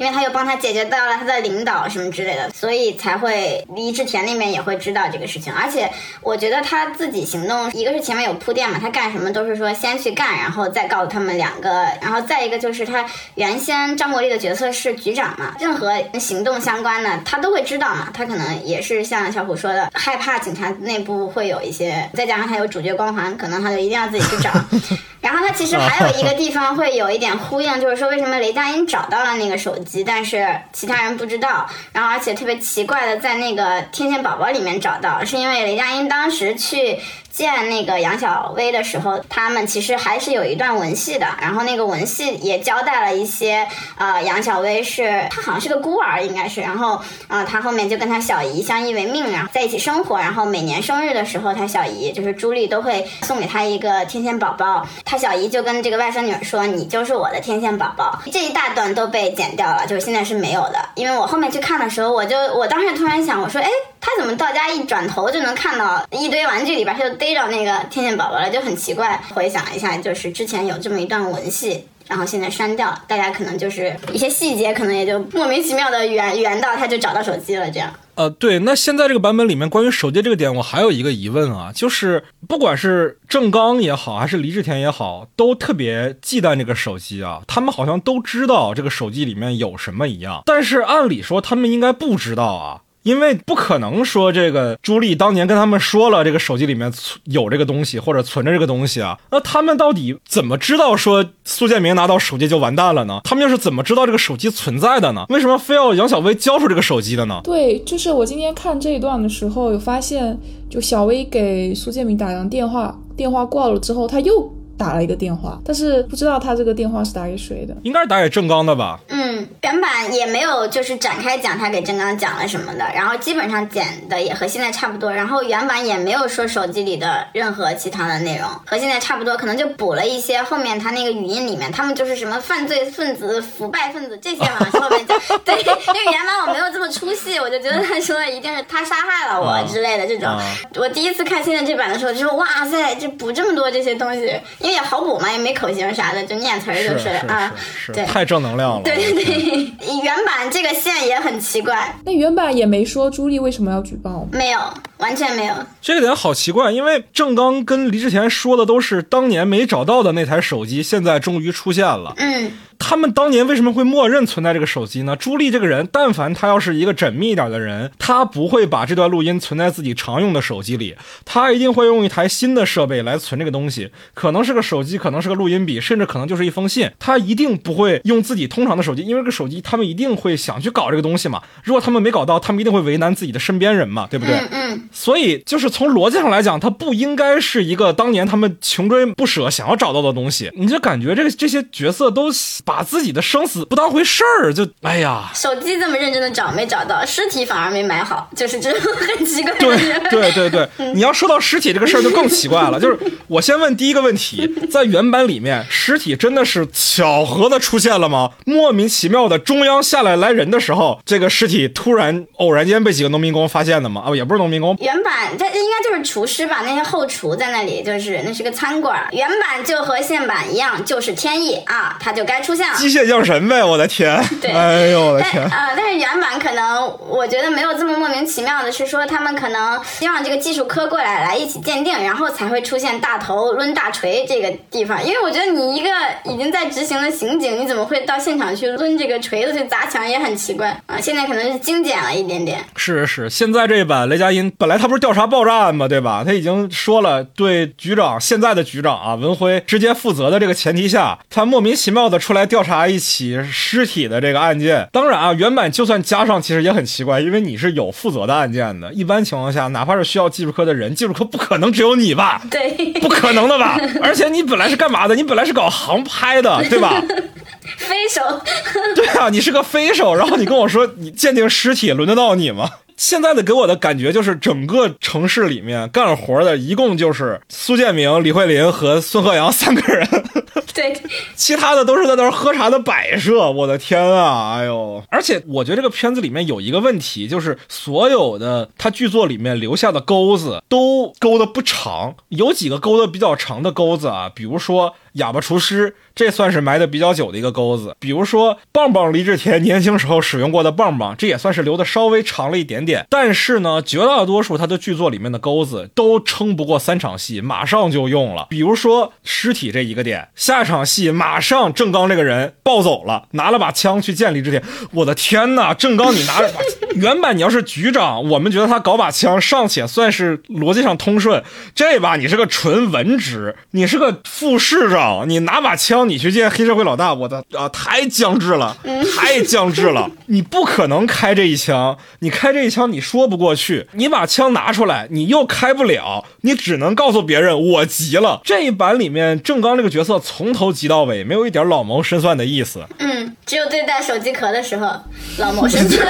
因为他又帮他解决到了他的领导什么之类的，所以才会李志田那边也会知道这个事情。而且我觉得他自己行动，一个是前面有铺垫嘛，他干什么都是说先去干，然后再告诉他们两个。然后再一个就是他原先张国立的角色是局长嘛，任何行动相关的他都会知道嘛。他可能也是像小虎说的，害怕警察内部会有一些，再加上他有主角光环，可能他就一定要自己去找。[laughs] 然后他其实还有一个地方会有一点呼应，就是说为什么雷佳音找到了那个手机，但是其他人不知道。然后而且特别奇怪的，在那个天线宝宝里面找到，是因为雷佳音当时去见那个杨小薇的时候，他们其实还是有一段文戏的。然后那个文戏也交代了一些，呃，杨小薇是她好像是个孤儿，应该是。然后啊，她后面就跟她小姨相依为命，然后在一起生活。然后每年生日的时候，她小姨就是朱莉都会送给她一个天线宝宝。她小姨就跟这个外甥女儿说：“你就是我的天线宝宝。”这一大段都被剪掉了，就是现在是没有的。因为我后面去看的时候，我就我当时突然想，我说：“哎，他怎么到家一转头就能看到一堆玩具里边他就逮着那个天线宝宝了，就很奇怪。回想一下，就是之前有这么一段文戏。然后现在删掉，大家可能就是一些细节，可能也就莫名其妙的圆圆到他就找到手机了，这样。呃，对，那现在这个版本里面关于手机这个点，我还有一个疑问啊，就是不管是郑刚也好，还是黎志田也好，都特别忌惮这个手机啊，他们好像都知道这个手机里面有什么一样，但是按理说他们应该不知道啊。因为不可能说这个朱莉当年跟他们说了这个手机里面有这个东西或者存着这个东西啊，那他们到底怎么知道说苏建明拿到手机就完蛋了呢？他们又是怎么知道这个手机存在的呢？为什么非要杨小薇交出这个手机的呢？对，就是我今天看这一段的时候有发现，就小薇给苏建明打完电话，电话挂了之后，他又。打了一个电话，但是不知道他这个电话是打给谁的，应该是打给郑刚的吧？嗯，原版也没有就是展开讲他给郑刚讲了什么的，然后基本上剪的也和现在差不多，然后原版也没有说手机里的任何其他的内容，和现在差不多，可能就补了一些后面他那个语音里面，他们就是什么犯罪分子、腐败分子这些好像是后面讲，[laughs] 对，因为原版我没有这么出戏，我就觉得他说的一定是他杀害了我之类的这种，我第一次看现在这版的时候就说哇塞，这补这么多这些东西。也好补嘛，也没口型啥的，就念词儿就是啊，对，太正能量了。对对对，原版这个线也很奇怪。那原版也没说朱莉为什么要举报没有，完全没有。这个点好奇怪，因为郑刚跟黎志田说的都是当年没找到的那台手机，现在终于出现了。嗯。他们当年为什么会默认存在这个手机呢？朱莉这个人，但凡他要是一个缜密一点的人，他不会把这段录音存在自己常用的手机里，他一定会用一台新的设备来存这个东西，可能是个手机，可能是个录音笔，甚至可能就是一封信。他一定不会用自己通常的手机，因为这个手机他们一定会想去搞这个东西嘛。如果他们没搞到，他们一定会为难自己的身边人嘛，对不对？嗯嗯。所以就是从逻辑上来讲，他不应该是一个当年他们穷追不舍想要找到的东西。你就感觉这个这些角色都把自己的生死。不当回事儿，就哎呀，手机这么认真的找没找到，尸体反而没埋好，就是这种很奇怪。对对对对，你要说到尸体这个事儿就更奇怪了。就是我先问第一个问题，在原版里面，尸体真的是巧合的出现了吗？莫名其妙的中央下来来人的时候，这个尸体突然偶然间被几个农民工发现的吗？哦，也不是农民工，原版这应该就是厨师吧？那些后厨在那里，就是那是个餐馆。[laughs] 原版就和现版一样，就是天意啊，他就该出现了，机械降神。呗，我的天！对，[laughs] 哎呦我的天！啊，但是原版可能我觉得没有这么莫名其妙的，是说他们可能希望这个技术科过来来一起鉴定，然后才会出现大头抡大锤这个地方。因为我觉得你一个已经在执行的刑警，你怎么会到现场去抡这个锤子去砸墙，也很奇怪啊。现在可能是精简了一点点。是是，现在这一版雷佳音本来他不是调查爆炸案嘛？对吧？他已经说了，对局长现在的局长啊文辉直接负责的这个前提下，他莫名其妙的出来调查一起。尸体的这个案件，当然啊，原版就算加上，其实也很奇怪，因为你是有负责的案件的。一般情况下，哪怕是需要技术科的人，技术科不可能只有你吧？对，不可能的吧？[laughs] 而且你本来是干嘛的？你本来是搞航拍的，对吧？[laughs] 飞手。[laughs] 对啊，你是个飞手，然后你跟我说你鉴定尸体，轮得到你吗？现在的给我的感觉就是，整个城市里面干活的一共就是苏建明、李慧林和孙鹤阳三个人，[laughs] 对，其他的都是在那儿喝茶的摆设。我的天啊，哎呦！而且我觉得这个片子里面有一个问题，就是所有的他剧作里面留下的钩子都勾的不长，有几个勾的比较长的钩子啊，比如说。哑巴厨师，这算是埋的比较久的一个钩子。比如说，棒棒李志田年轻时候使用过的棒棒，这也算是留的稍微长了一点点。但是呢，绝大多数他的剧作里面的钩子都撑不过三场戏，马上就用了。比如说尸体这一个点，下场戏马上郑刚这个人暴走了，拿了把枪去见李志田。我的天哪，郑刚你拿着原版你要是局长，我们觉得他搞把枪尚且算是逻辑上通顺，这把你是个纯文职，你是个副市长。你拿把枪，你去见黑社会老大，我的啊，太僵滞了，太僵滞了。[laughs] 你不可能开这一枪，你开这一枪你说不过去。你把枪拿出来，你又开不了，你只能告诉别人我急了。这一版里面，郑刚这个角色从头急到尾，没有一点老谋深算的意思。嗯，只有对待手机壳的时候老谋深算。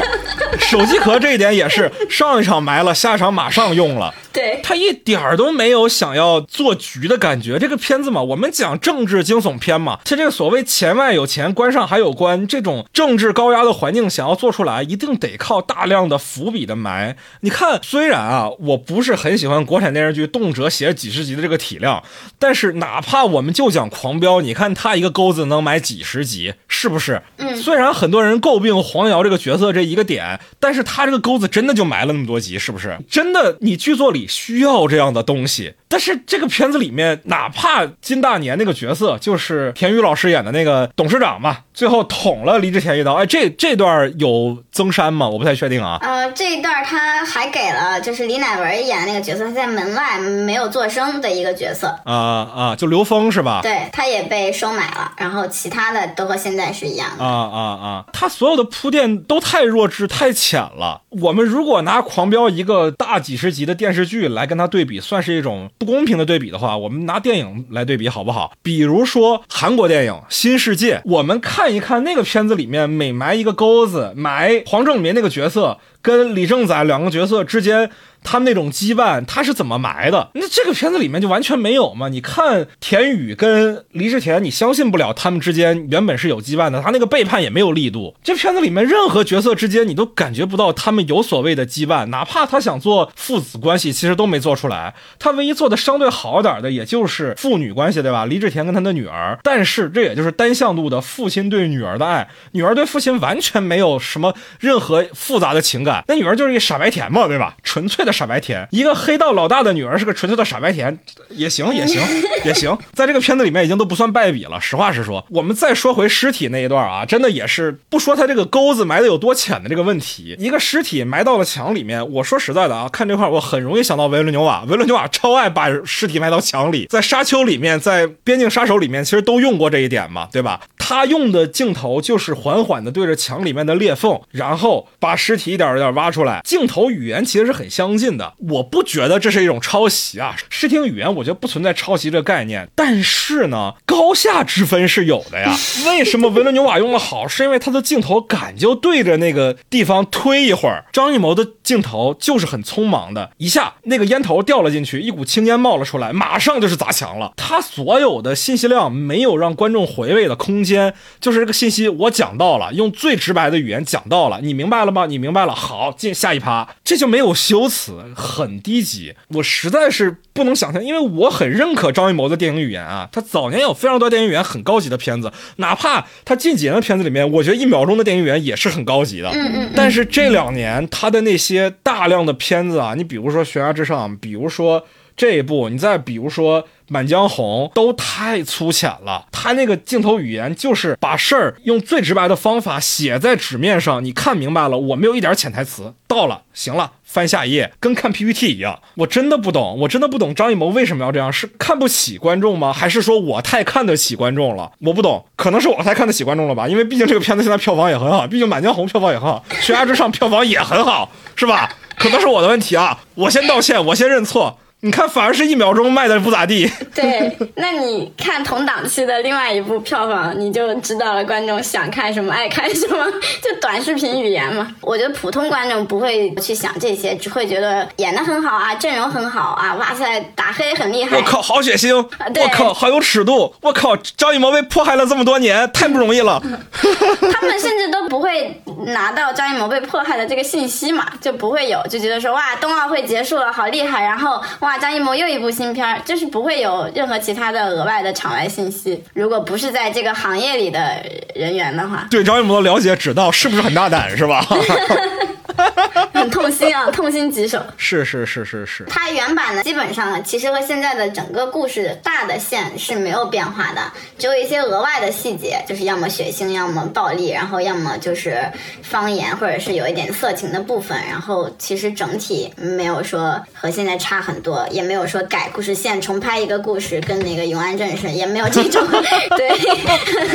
[laughs] 手机壳这一点也是上一场埋了，下一场马上用了。对，他一点儿都没有想要做局的感觉。这个片子嘛，我们讲政治惊悚片嘛，他这个所谓钱外有钱，官上还有官，这种政治高压的环境想要做出来，一定得靠大量的伏笔的埋。你看，虽然啊，我不是很喜欢国产电视剧动辄写几十集的这个体量，但是哪怕我们就讲《狂飙》，你看他一个钩子能埋几十集，是不是？嗯。虽然很多人诟病黄瑶这个角色这一个点，但是他这个钩子真的就埋了那么多集，是不是？真的，你剧作里需要这样的东西。但是这个片子里面，哪怕金大年那个角色就是田雨老师演的那个董事长嘛，最后捅了黎志田一刀。哎，这 [laughs] 这段有增删吗？我不太确定啊。呃，这一段他还给了就是李乃文演的那个角色，他在门外没有做声的一个角色。啊啊，就刘峰是吧？对，他也被收买了。然后其他的都和现在是一样的。啊啊啊！他所有的铺垫都太弱智、太浅了。我们如果拿《狂飙》一个大几十集的电视剧来跟他对比，算是一种。不公平的对比的话，我们拿电影来对比好不好？比如说韩国电影《新世界》，我们看一看那个片子里面每埋一个钩子，埋黄正民那个角色跟李正宰两个角色之间。他们那种羁绊，他是怎么埋的？那这个片子里面就完全没有吗？你看田宇跟黎志田，你相信不了他们之间原本是有羁绊的，他那个背叛也没有力度。这片子里面任何角色之间，你都感觉不到他们有所谓的羁绊，哪怕他想做父子关系，其实都没做出来。他唯一做的相对好点的，也就是父女关系，对吧？黎志田跟他的女儿，但是这也就是单向度的父亲对女儿的爱，女儿对父亲完全没有什么任何复杂的情感，那女儿就是一傻白甜嘛，对吧？纯粹的。傻白甜，一个黑道老大的女儿是个纯粹的傻白甜，也行也行 [laughs] 也行，在这个片子里面已经都不算败笔了。实话实说，我们再说回尸体那一段啊，真的也是不说他这个钩子埋的有多浅的这个问题，一个尸体埋到了墙里面。我说实在的啊，看这块我很容易想到维伦纽瓦，[laughs] 维伦纽瓦超爱把尸体埋到墙里，在沙丘里面，在边境杀手里面，其实都用过这一点嘛，对吧？他用的镜头就是缓缓的对着墙里面的裂缝，然后把尸体一点一点挖出来，镜头语言其实是很相近。近的，我不觉得这是一种抄袭啊，视听语言我觉得不存在抄袭这个概念，但是呢，高下之分是有的呀。[laughs] 为什么维伦纽瓦用的好？是因为他的镜头感就对着那个地方推一会儿，张艺谋的镜头就是很匆忙的，一下那个烟头掉了进去，一股青烟冒了出来，马上就是砸墙了。他所有的信息量没有让观众回味的空间，就是这个信息我讲到了，用最直白的语言讲到了，你明白了吗？你明白了，好，进下一趴，这就没有修辞。很低级，我实在是不能想象，因为我很认可张艺谋的电影语言啊，他早年有非常多电影语言很高级的片子，哪怕他近几年的片子里面，我觉得一秒钟的电影语言也是很高级的。嗯嗯。但是这两年他的那些大量的片子啊，你比如说《悬崖之上》，比如说这一部，你再比如说。《满江红》都太粗浅了，他那个镜头语言就是把事儿用最直白的方法写在纸面上，你看明白了，我没有一点潜台词，到了，行了，翻下一页，跟看 PPT 一样。我真的不懂，我真的不懂张艺谋为什么要这样，是看不起观众吗？还是说我太看得起观众了？我不懂，可能是我太看得起观众了吧？因为毕竟这个片子现在票房也很好，毕竟《满江红》票房也很好，《悬崖之上》票房也很好，是吧？可能是我的问题啊，我先道歉，我先认错。你看，反而是一秒钟卖的不咋地。[laughs] 对，那你看同档期的另外一部票房，你就知道了观众想看什么，爱看什么，就短视频语言嘛。我觉得普通观众不会去想这些，只会觉得演的很好啊，阵容很好啊，哇塞，打黑很厉害。我靠，好血腥！我靠，好有尺度！我靠，张艺谋被迫害了这么多年，太不容易了。[laughs] 他们甚至都不会拿到张艺谋被迫害的这个信息嘛，就不会有，就觉得说哇，冬奥会结束了，好厉害，然后哇。张艺谋又一部新片儿，就是不会有任何其他的额外的场外信息。如果不是在这个行业里的人员的话，对张艺谋的了解知道是不是很大胆，是吧？[laughs] 很 [laughs] 痛心啊，[laughs] 痛心疾首。是是是是是。它原版呢，基本上其实和现在的整个故事大的线是没有变化的，只有一些额外的细节，就是要么血腥，要么暴力，然后要么就是方言，或者是有一点色情的部分。然后其实整体没有说和现在差很多，也没有说改故事线重拍一个故事，跟那个永安镇是也没有这种。[laughs] 对，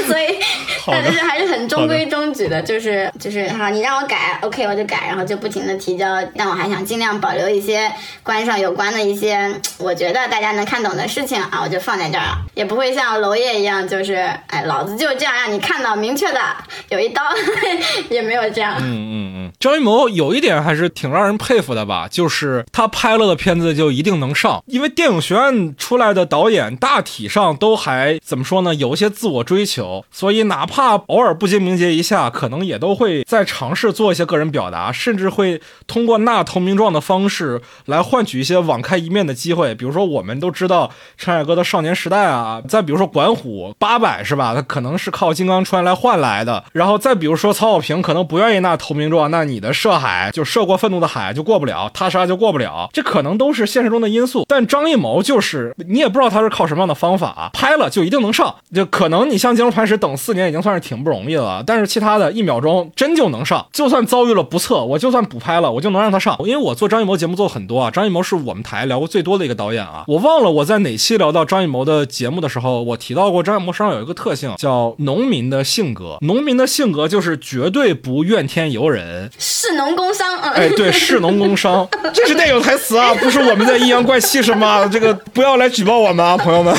所以它就是还是很中规中矩的，就是就是哈，你让我改，OK，我就改。然后就不停的提交，但我还想尽量保留一些关上有关的一些，我觉得大家能看懂的事情啊，我就放在这儿了，也不会像娄烨一样，就是哎，老子就这样让你看到明确的有一刀，[laughs] 也没有这样。嗯嗯嗯，张艺谋有一点还是挺让人佩服的吧，就是他拍了的片子就一定能上，因为电影学院出来的导演大体上都还怎么说呢，有一些自我追求，所以哪怕偶尔不经名节一下，可能也都会在尝试做一些个人表达，甚至会通过纳投名状的方式来换取一些网开一面的机会。比如说，我们都知道陈凯歌的《少年时代》啊，再比如说管虎八百是吧？他可能是靠金刚川来换来的。然后再比如说曹小平可能不愿意纳投名状，那你的涉海就涉过愤怒的海就过不了，他杀就过不了，这可能都是现实中的因素。但张艺谋就是你也不知道他是靠什么样的方法拍了就一定能上，就可能你像《金融磐石》等四年已经算是挺不容易了，但是其他的一秒钟真就能上，就算遭遇了不测，我就算补拍了，我就能让他上。因为我做张艺谋节目做很多啊，张艺谋是我们台聊过最多的一个导演啊。我忘了我在哪期聊到张艺谋的节目的时候，我提到过张艺谋身上有一个特性叫农民的性格，农民的性格就是绝对不怨天尤人，士农工商。哎，对，士农工商，[laughs] 这是电影台词啊，不是我们在阴阳怪气什么？这个不要来举报我们啊，朋友们。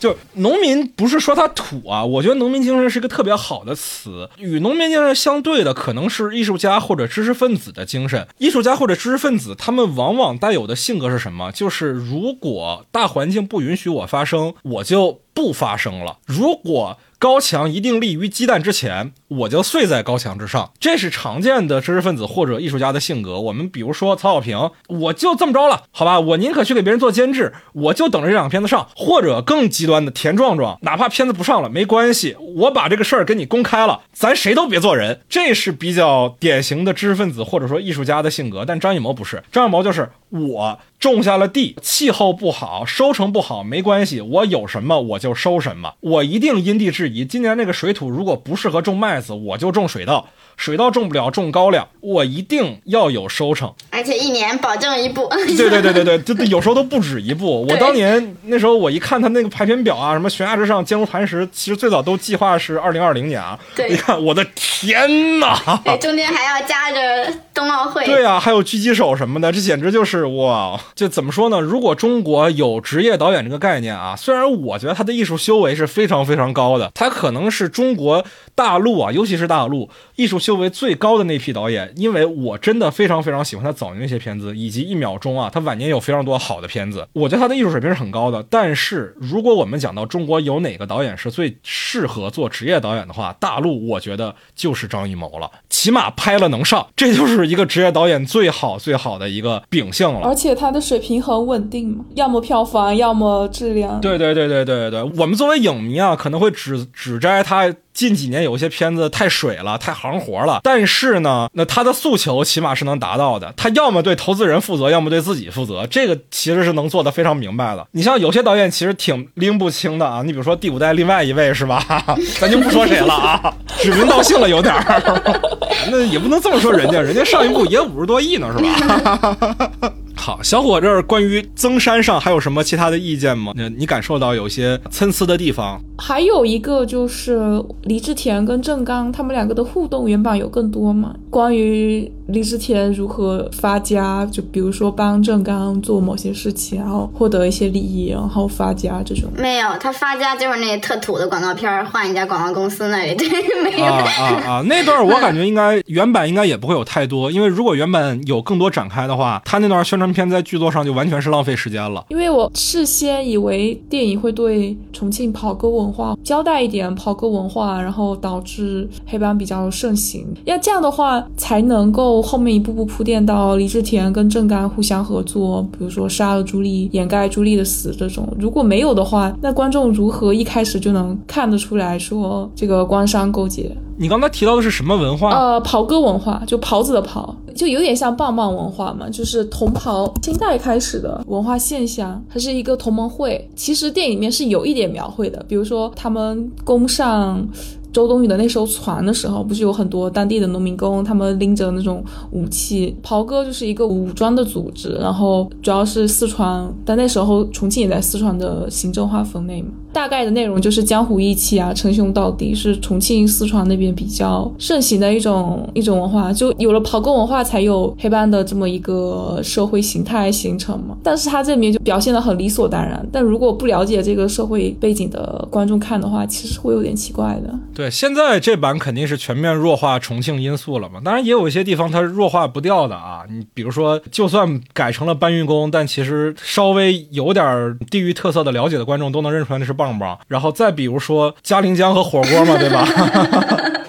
就农民不是说他土啊，我觉得农民精神是一个特别好的词。与农民精神相对的，可能是艺术家或者知识分子的精神。艺术家或者知识分子，他们往往带有的性格是什么？就是如果大环境不允许我发声，我就不发生了。如果高墙一定立于鸡蛋之前，我就睡在高墙之上。这是常见的知识分子或者艺术家的性格。我们比如说曹小平，我就这么着了，好吧，我宁可去给别人做监制，我就等着这两个片子上。或者更极端的田壮壮，哪怕片子不上了没关系，我把这个事儿给你公开了，咱谁都别做人。这是比较典型的知识分子或者说艺术家的性格。但张艺谋不是，张艺谋就是我。种下了地，气候不好，收成不好，没关系，我有什么我就收什么，我一定因地制宜。今年那个水土如果不适合种麦子，我就种水稻，水稻种不了，种高粱，我一定要有收成，而且一年保证一步。对对对对对，就 [laughs] 有时候都不止一步。我当年那时候我一看他那个排片表啊，什么悬崖之上，坚如磐石，其实最早都计划是二零二零年啊。对，你看我的天哪！对，中间还要加着冬奥会。对啊，还有狙击手什么的，这简直就是哇！就怎么说呢？如果中国有职业导演这个概念啊，虽然我觉得他的艺术修为是非常非常高的，他可能是中国大陆啊，尤其是大陆艺术修为最高的那批导演。因为我真的非常非常喜欢他早年那些片子，以及一秒钟啊，他晚年有非常多好的片子。我觉得他的艺术水平是很高的。但是如果我们讲到中国有哪个导演是最适合做职业导演的话，大陆我觉得就是张艺谋了。起码拍了能上，这就是一个职业导演最好最好的一个秉性了。而且他的水平很稳。定嘛，要么票房，要么质量。对对对对对对，我们作为影迷啊，可能会只只摘他近几年有些片子太水了，太行活了。但是呢，那他的诉求起码是能达到的。他要么对投资人负责，要么对自己负责，这个其实是能做的非常明白的。你像有些导演其实挺拎不清的啊，你比如说第五代另外一位是吧？[laughs] 咱就不说谁了啊，指名道姓了有点儿。[laughs] 那也不能这么说人家，人家上一部也五十多亿呢，是吧？好，小伙这儿关于增山上还有什么其他的意见吗？你你感受到有些参差的地方？还有一个就是李治田跟郑刚他们两个的互动原版有更多吗？关于李治田如何发家，就比如说帮郑刚做某些事情，然后获得一些利益，然后发家这种。没有，他发家就是那特土的广告片，换一家广告公司那里，对，没有。啊啊啊！那段我感觉应该原版应该也不会有太多，因为如果原版有更多展开的话，他那段宣传片在剧作上就完全是浪费时间了。因为我事先以为电影会对重庆跑歌文化交代一点跑歌文化，然后导致黑帮比较盛行。要这样的话，才能够后面一步步铺垫到李治田跟郑干互相合作，比如说杀了朱莉，掩盖朱莉的死这种。如果没有的话，那观众如何一开始就能看得出来说这个官商勾结？你刚才提到的是什么文化？呃，袍哥文化，就袍子的袍，就有点像棒棒文化嘛，就是同袍。清代开始的文化现象，它是一个同盟会。其实电影里面是有一点描绘的，比如说他们攻上周冬雨的那艘船的时候，不是有很多当地的农民工，他们拎着那种武器。袍哥就是一个武装的组织，然后主要是四川，但那时候重庆也在四川的行政划分内嘛。大概的内容就是江湖义气啊，称兄道弟，是重庆、四川那边比较盛行的一种一种文化。就有了袍哥文化，才有黑帮的这么一个社会形态形成嘛。但是他这里面就表现的很理所当然。但如果不了解这个社会背景的观众看的话，其实会有点奇怪的。对，现在这版肯定是全面弱化重庆因素了嘛。当然也有一些地方它是弱化不掉的啊。你比如说，就算改成了搬运工，但其实稍微有点地域特色的了解的观众都能认出来那是棒棒。然后再比如说嘉陵江和火锅嘛，对吧？[laughs]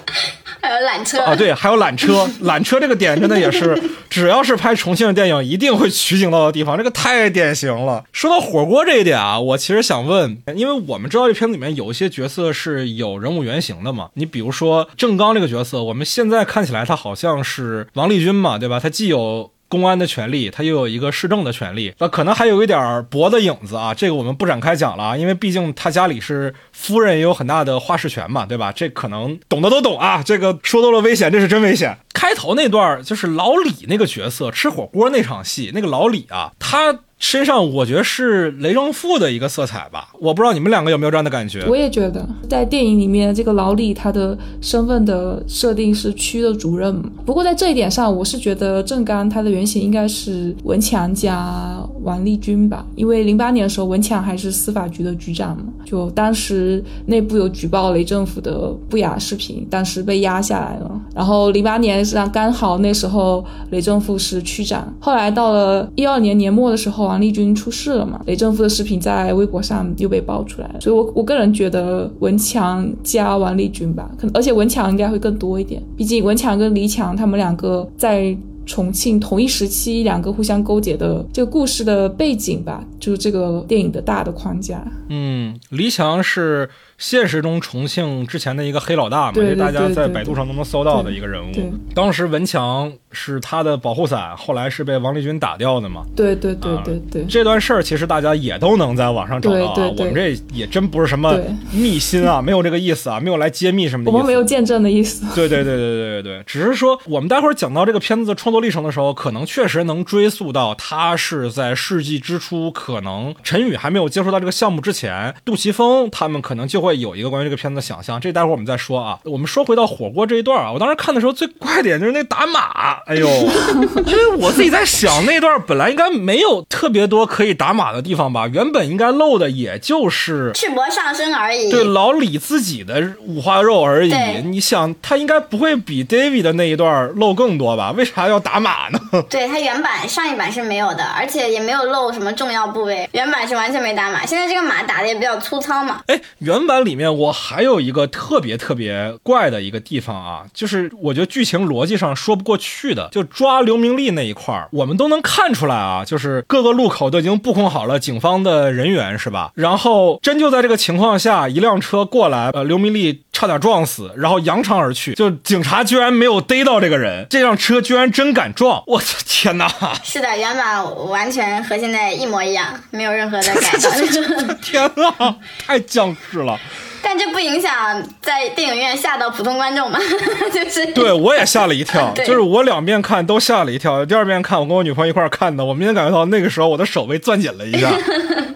还有缆车啊，对，还有缆车，[laughs] 缆车这个点真的也是，只要是拍重庆的电影，一定会取景到的地方，这个太典型了。说到火锅这一点啊，我其实想问，因为我们知道这片子里面有一些角色是有人物原型的嘛，你比如说郑刚这个角色，我们现在看起来他好像是王立军嘛，对吧？他既有公安的权利，他又有一个市政的权利，那可能还有一点薄的影子啊，这个我们不展开讲了啊，因为毕竟他家里是夫人，也有很大的话事权嘛，对吧？这可能懂的都懂啊，这个说多了危险，这是真危险。开头那段就是老李那个角色吃火锅那场戏，那个老李啊，他。身上我觉得是雷正富的一个色彩吧，我不知道你们两个有没有这样的感觉。我也觉得，在电影里面，这个老李他的身份的设定是区的主任。不过在这一点上，我是觉得郑刚他的原型应该是文强加王立军吧，因为零八年的时候，文强还是司法局的局长嘛，就当时内部有举报雷政府的不雅视频，当时被压下来了。然后零八年实际上刚好那时候雷政富是区长，后来到了一二年年末的时候。王立军出事了嘛？雷政富的视频在微博上又被爆出来了，所以我我个人觉得文强加王立军吧，可能而且文强应该会更多一点，毕竟文强跟黎强他们两个在重庆同一时期，两个互相勾结的这个故事的背景吧，就是这个电影的大的框架。嗯，黎强是。现实中重庆之前的一个黑老大嘛，这大家在百度上都能搜到的一个人物。当时文强是他的保护伞，后来是被王立军打掉的嘛。对对对对对，这段事儿其实大家也都能在网上找到啊。我们这也真不是什么秘辛啊，没有这个意思啊，[laughs] 没有来揭秘什么的。我们没有见证的意思。对对对对对对对，只是说我们待会儿讲到这个片子的创作历程的时候，可能确实能追溯到他是在世纪之初，可能陈宇还没有接触到这个项目之前，杜琪峰他们可能就会有一个关于这个片子。的想象，这待会儿我们再说啊。我们说回到火锅这一段啊，我当时看的时候最怪点就是那打码，哎呦，[laughs] 因为我自己在想那段本来应该没有特别多可以打码的地方吧，原本应该露的也就是赤膊上身而已，对老李自己的五花肉而已。你想他应该不会比 David 的那一段露更多吧？为啥要打码呢？[laughs] 对他原版上一版是没有的，而且也没有露什么重要部位，原版是完全没打码。现在这个码打的也比较粗糙嘛。哎，原版里面我还。有一个特别特别怪的一个地方啊，就是我觉得剧情逻辑上说不过去的，就抓刘明利那一块儿，我们都能看出来啊，[laughs] 就是各个路口都已经布控好了警方的人员，是吧？然后真就在这个情况下，一辆车过来，呃，刘明利差点撞死，然后扬长而去，就警察居然没有逮到这个人，这辆车居然真敢撞，我的天哪！[laughs] 是的，原版完全和现在一模一样，没有任何的改动。[laughs] 天哪，太僵尸了。但这不影响在电影院吓到普通观众嘛？[laughs] 就是对我也吓了一跳，就是我两遍看都吓了一跳。第二遍看我跟我女朋友一块看的，我明显感觉到那个时候我的手被攥紧了一下。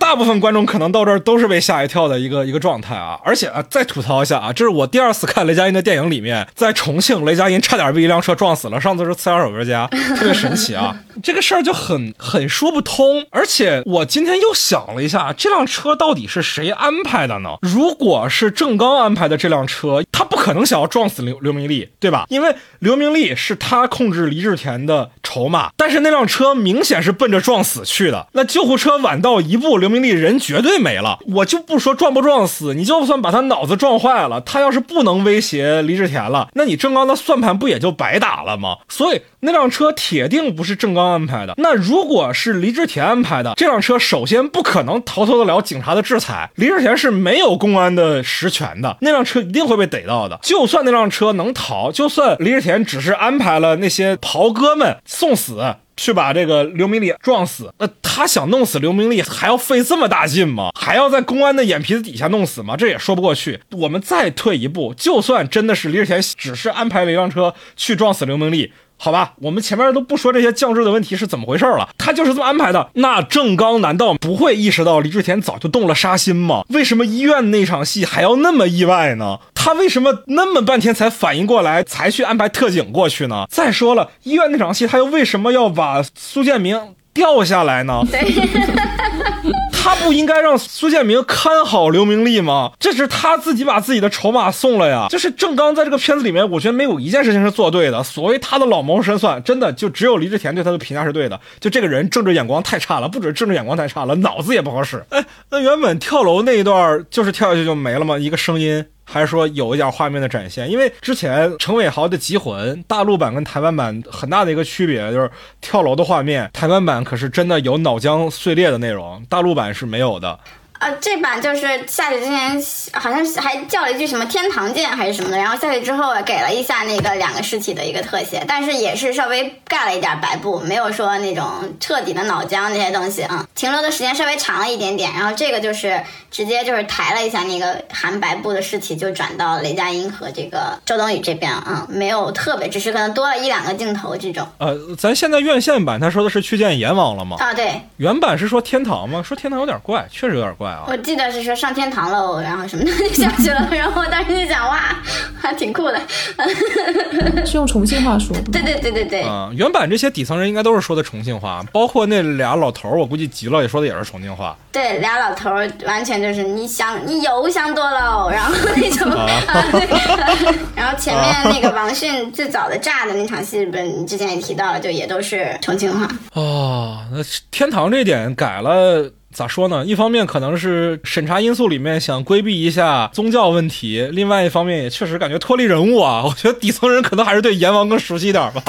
大部分观众可能到这儿都是被吓一跳的一个一个状态啊！而且啊，再吐槽一下啊，这是我第二次看雷佳音的电影里面，在重庆雷佳音差点被一辆车撞死了。上次是《刺杀手歌家》，[laughs] 特别神奇啊！这个事儿就很很说不通。而且我今天又想了一下，这辆车到底是谁安排的呢？如果是郑刚安排的这辆车，他不可能想要撞死刘刘明利，对吧？因为刘明利是他控制李治田的筹码，但是那辆车明显是奔着撞死去的。那救护车晚到一步，刘明。力人绝对没了，我就不说撞不撞死，你就算把他脑子撞坏了，他要是不能威胁李志田了，那你郑刚的算盘不也就白打了吗？所以那辆车铁定不是郑刚安排的。那如果是李志田安排的，这辆车首先不可能逃脱得了警察的制裁，李志田是没有公安的实权的，那辆车一定会被逮到的。就算那辆车能逃，就算李志田只是安排了那些袍哥们送死。去把这个刘明利撞死。那他想弄死刘明利，还要费这么大劲吗？还要在公安的眼皮子底下弄死吗？这也说不过去。我们再退一步，就算真的是李志贤只是安排了一辆车去撞死刘明利。好吧，我们前面都不说这些降智的问题是怎么回事了，他就是这么安排的。那郑刚难道不会意识到李志田早就动了杀心吗？为什么医院那场戏还要那么意外呢？他为什么那么半天才反应过来，才去安排特警过去呢？再说了，医院那场戏他又为什么要把苏建明掉下来呢？[laughs] 他不应该让苏建明看好刘明利吗？这是他自己把自己的筹码送了呀。就是郑刚在这个片子里面，我觉得没有一件事情是做对的。所谓他的老谋深算，真的就只有李志田对他的评价是对的。就这个人政治眼光太差了，不止政治眼光太差了，脑子也不好使。哎，那原本跳楼那一段就是跳下去就没了吗？一个声音。还是说有一点画面的展现，因为之前陈伟豪的《集魂》大陆版跟台湾版很大的一个区别就是跳楼的画面，台湾版可是真的有脑浆碎裂的内容，大陆版是没有的。呃，这版就是下去之前好像还叫了一句什么“天堂剑”还是什么的，然后下去之后给了一下那个两个尸体的一个特写，但是也是稍微盖了一点白布，没有说那种彻底的脑浆那些东西啊。停留的时间稍微长了一点点，然后这个就是直接就是抬了一下那个含白布的尸体，就转到雷佳音和这个周冬雨这边啊，没有特别，只是可能多了一两个镜头这种。呃，咱现在院线版他说的是去见阎王了吗？啊，对，原版是说天堂吗？说天堂有点怪，确实有点怪。我记得是说上天堂喽，然后什么的 [laughs] 就下去了，[laughs] 然后我当时就想，哇，还挺酷的。[laughs] 是用重庆话说。对对对对对。嗯，原版这些底层人应该都是说的重庆话，包括那俩老头儿，我估计急了也说的也是重庆话。对，俩老头儿完全就是你想你油想多了，然后那种，然后前面那个王迅最早的炸的那场戏，不是你之前也提到了，就也都是重庆话。哦，那天堂这点改了。咋说呢？一方面可能是审查因素里面想规避一下宗教问题，另外一方面也确实感觉脱离人物啊。我觉得底层人可能还是对阎王更熟悉一点吧。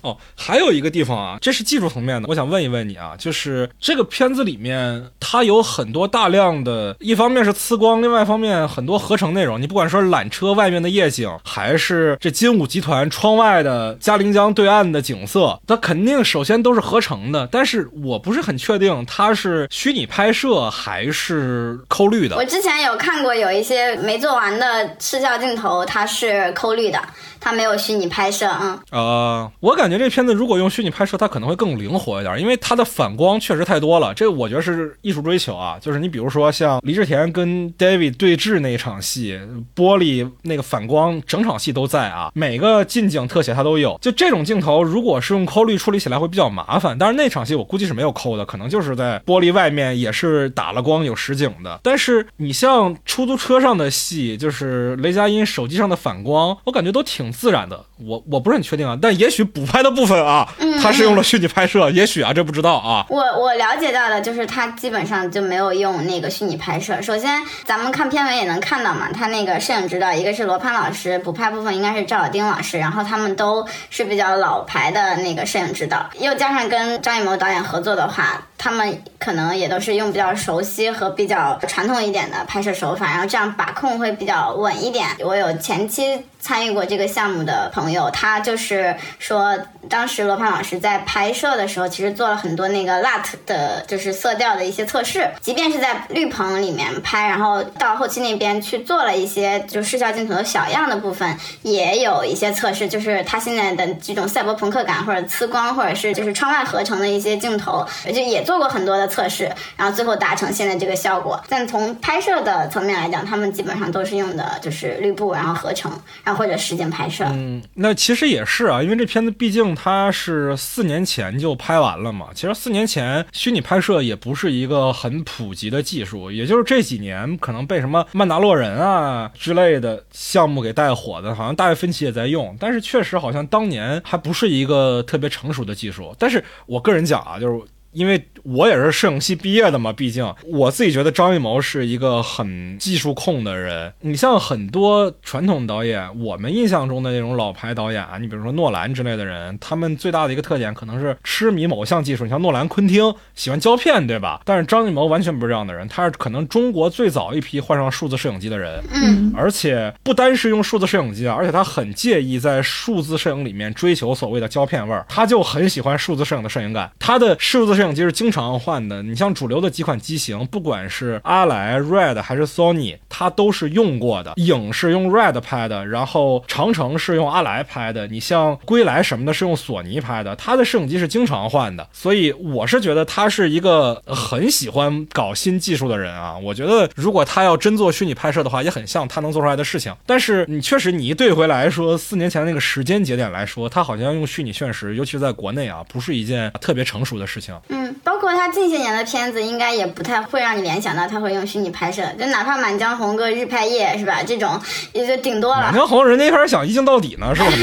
哦，还有一个地方啊，这是技术层面的，我想问一问你啊，就是这个片子里面它有很多大量的，一方面是呲光，另外一方面很多合成内容。你不管说缆车外面的夜景，还是这金武集团窗外的嘉陵江对岸的景色，它肯定首先都是合成的。但是我不是很确定它是虚拟。拍摄还是抠绿的。我之前有看过有一些没做完的视效镜头，它是抠绿的。它没有虚拟拍摄啊，呃，我感觉这片子如果用虚拟拍摄，它可能会更灵活一点，因为它的反光确实太多了。这我觉得是艺术追求啊，就是你比如说像李志田跟 David 对峙那一场戏，玻璃那个反光，整场戏都在啊，每个近景特写它都有。就这种镜头，如果是用抠绿处理起来会比较麻烦。但是那场戏我估计是没有抠的，可能就是在玻璃外面也是打了光有实景的。但是你像出租车上的戏，就是雷佳音手机上的反光，我感觉都挺。自然的，我我不是很确定啊，但也许补拍的部分啊，他是用了虚拟拍摄，也许啊，这不知道啊。我我了解到的就是他基本上就没有用那个虚拟拍摄。首先，咱们看片尾也能看到嘛，他那个摄影指导一个是罗攀老师，补拍部分应该是赵小丁老师，然后他们都是比较老牌的那个摄影指导，又加上跟张艺谋导演合作的话，他们可能也都是是用比较熟悉和比较传统一点的拍摄手法，然后这样把控会比较稳一点。我有前期。参与过这个项目的朋友，他就是说，当时罗胖老师在拍摄的时候，其实做了很多那个 LUT 的，就是色调的一些测试。即便是在绿棚里面拍，然后到后期那边去做了一些就视效镜头的小样的部分，也有一些测试。就是他现在的这种赛博朋克感，或者呲光，或者是就是窗外合成的一些镜头，就也做过很多的测试，然后最后达成现在这个效果。但从拍摄的层面来讲，他们基本上都是用的就是绿布，然后合成，然后。或者时间拍摄，嗯，那其实也是啊，因为这片子毕竟它是四年前就拍完了嘛。其实四年前虚拟拍摄也不是一个很普及的技术，也就是这几年可能被什么曼达洛人啊之类的项目给带火的，好像大卫芬奇也在用。但是确实好像当年还不是一个特别成熟的技术。但是我个人讲啊，就是。因为我也是摄影系毕业的嘛，毕竟我自己觉得张艺谋是一个很技术控的人。你像很多传统导演，我们印象中的那种老牌导演啊，你比如说诺兰之类的人，他们最大的一个特点可能是痴迷某项技术。你像诺兰、昆汀喜欢胶片，对吧？但是张艺谋完全不是这样的人，他是可能中国最早一批换上数字摄影机的人。嗯，而且不单是用数字摄影机啊，而且他很介意在数字摄影里面追求所谓的胶片味儿，他就很喜欢数字摄影的摄影感。他的数字摄影机是经常换的，你像主流的几款机型，不管是阿莱、Red 还是 Sony，它都是用过的。影是用 Red 拍的，然后长城是用阿莱拍的，你像归来什么的是用索尼拍的，他的摄影机是经常换的。所以我是觉得他是一个很喜欢搞新技术的人啊。我觉得如果他要真做虚拟拍摄的话，也很像他能做出来的事情。但是你确实你一对回来说，四年前那个时间节点来说，他好像用虚拟现实，尤其是在国内啊，不是一件特别成熟的事情。嗯，包括他近些年的片子，应该也不太会让你联想到他会用虚拟拍摄，就哪怕《满江红》个日拍夜是吧？这种也就顶多了。满江红人家一开始想一镜到底呢，是不是？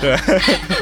对，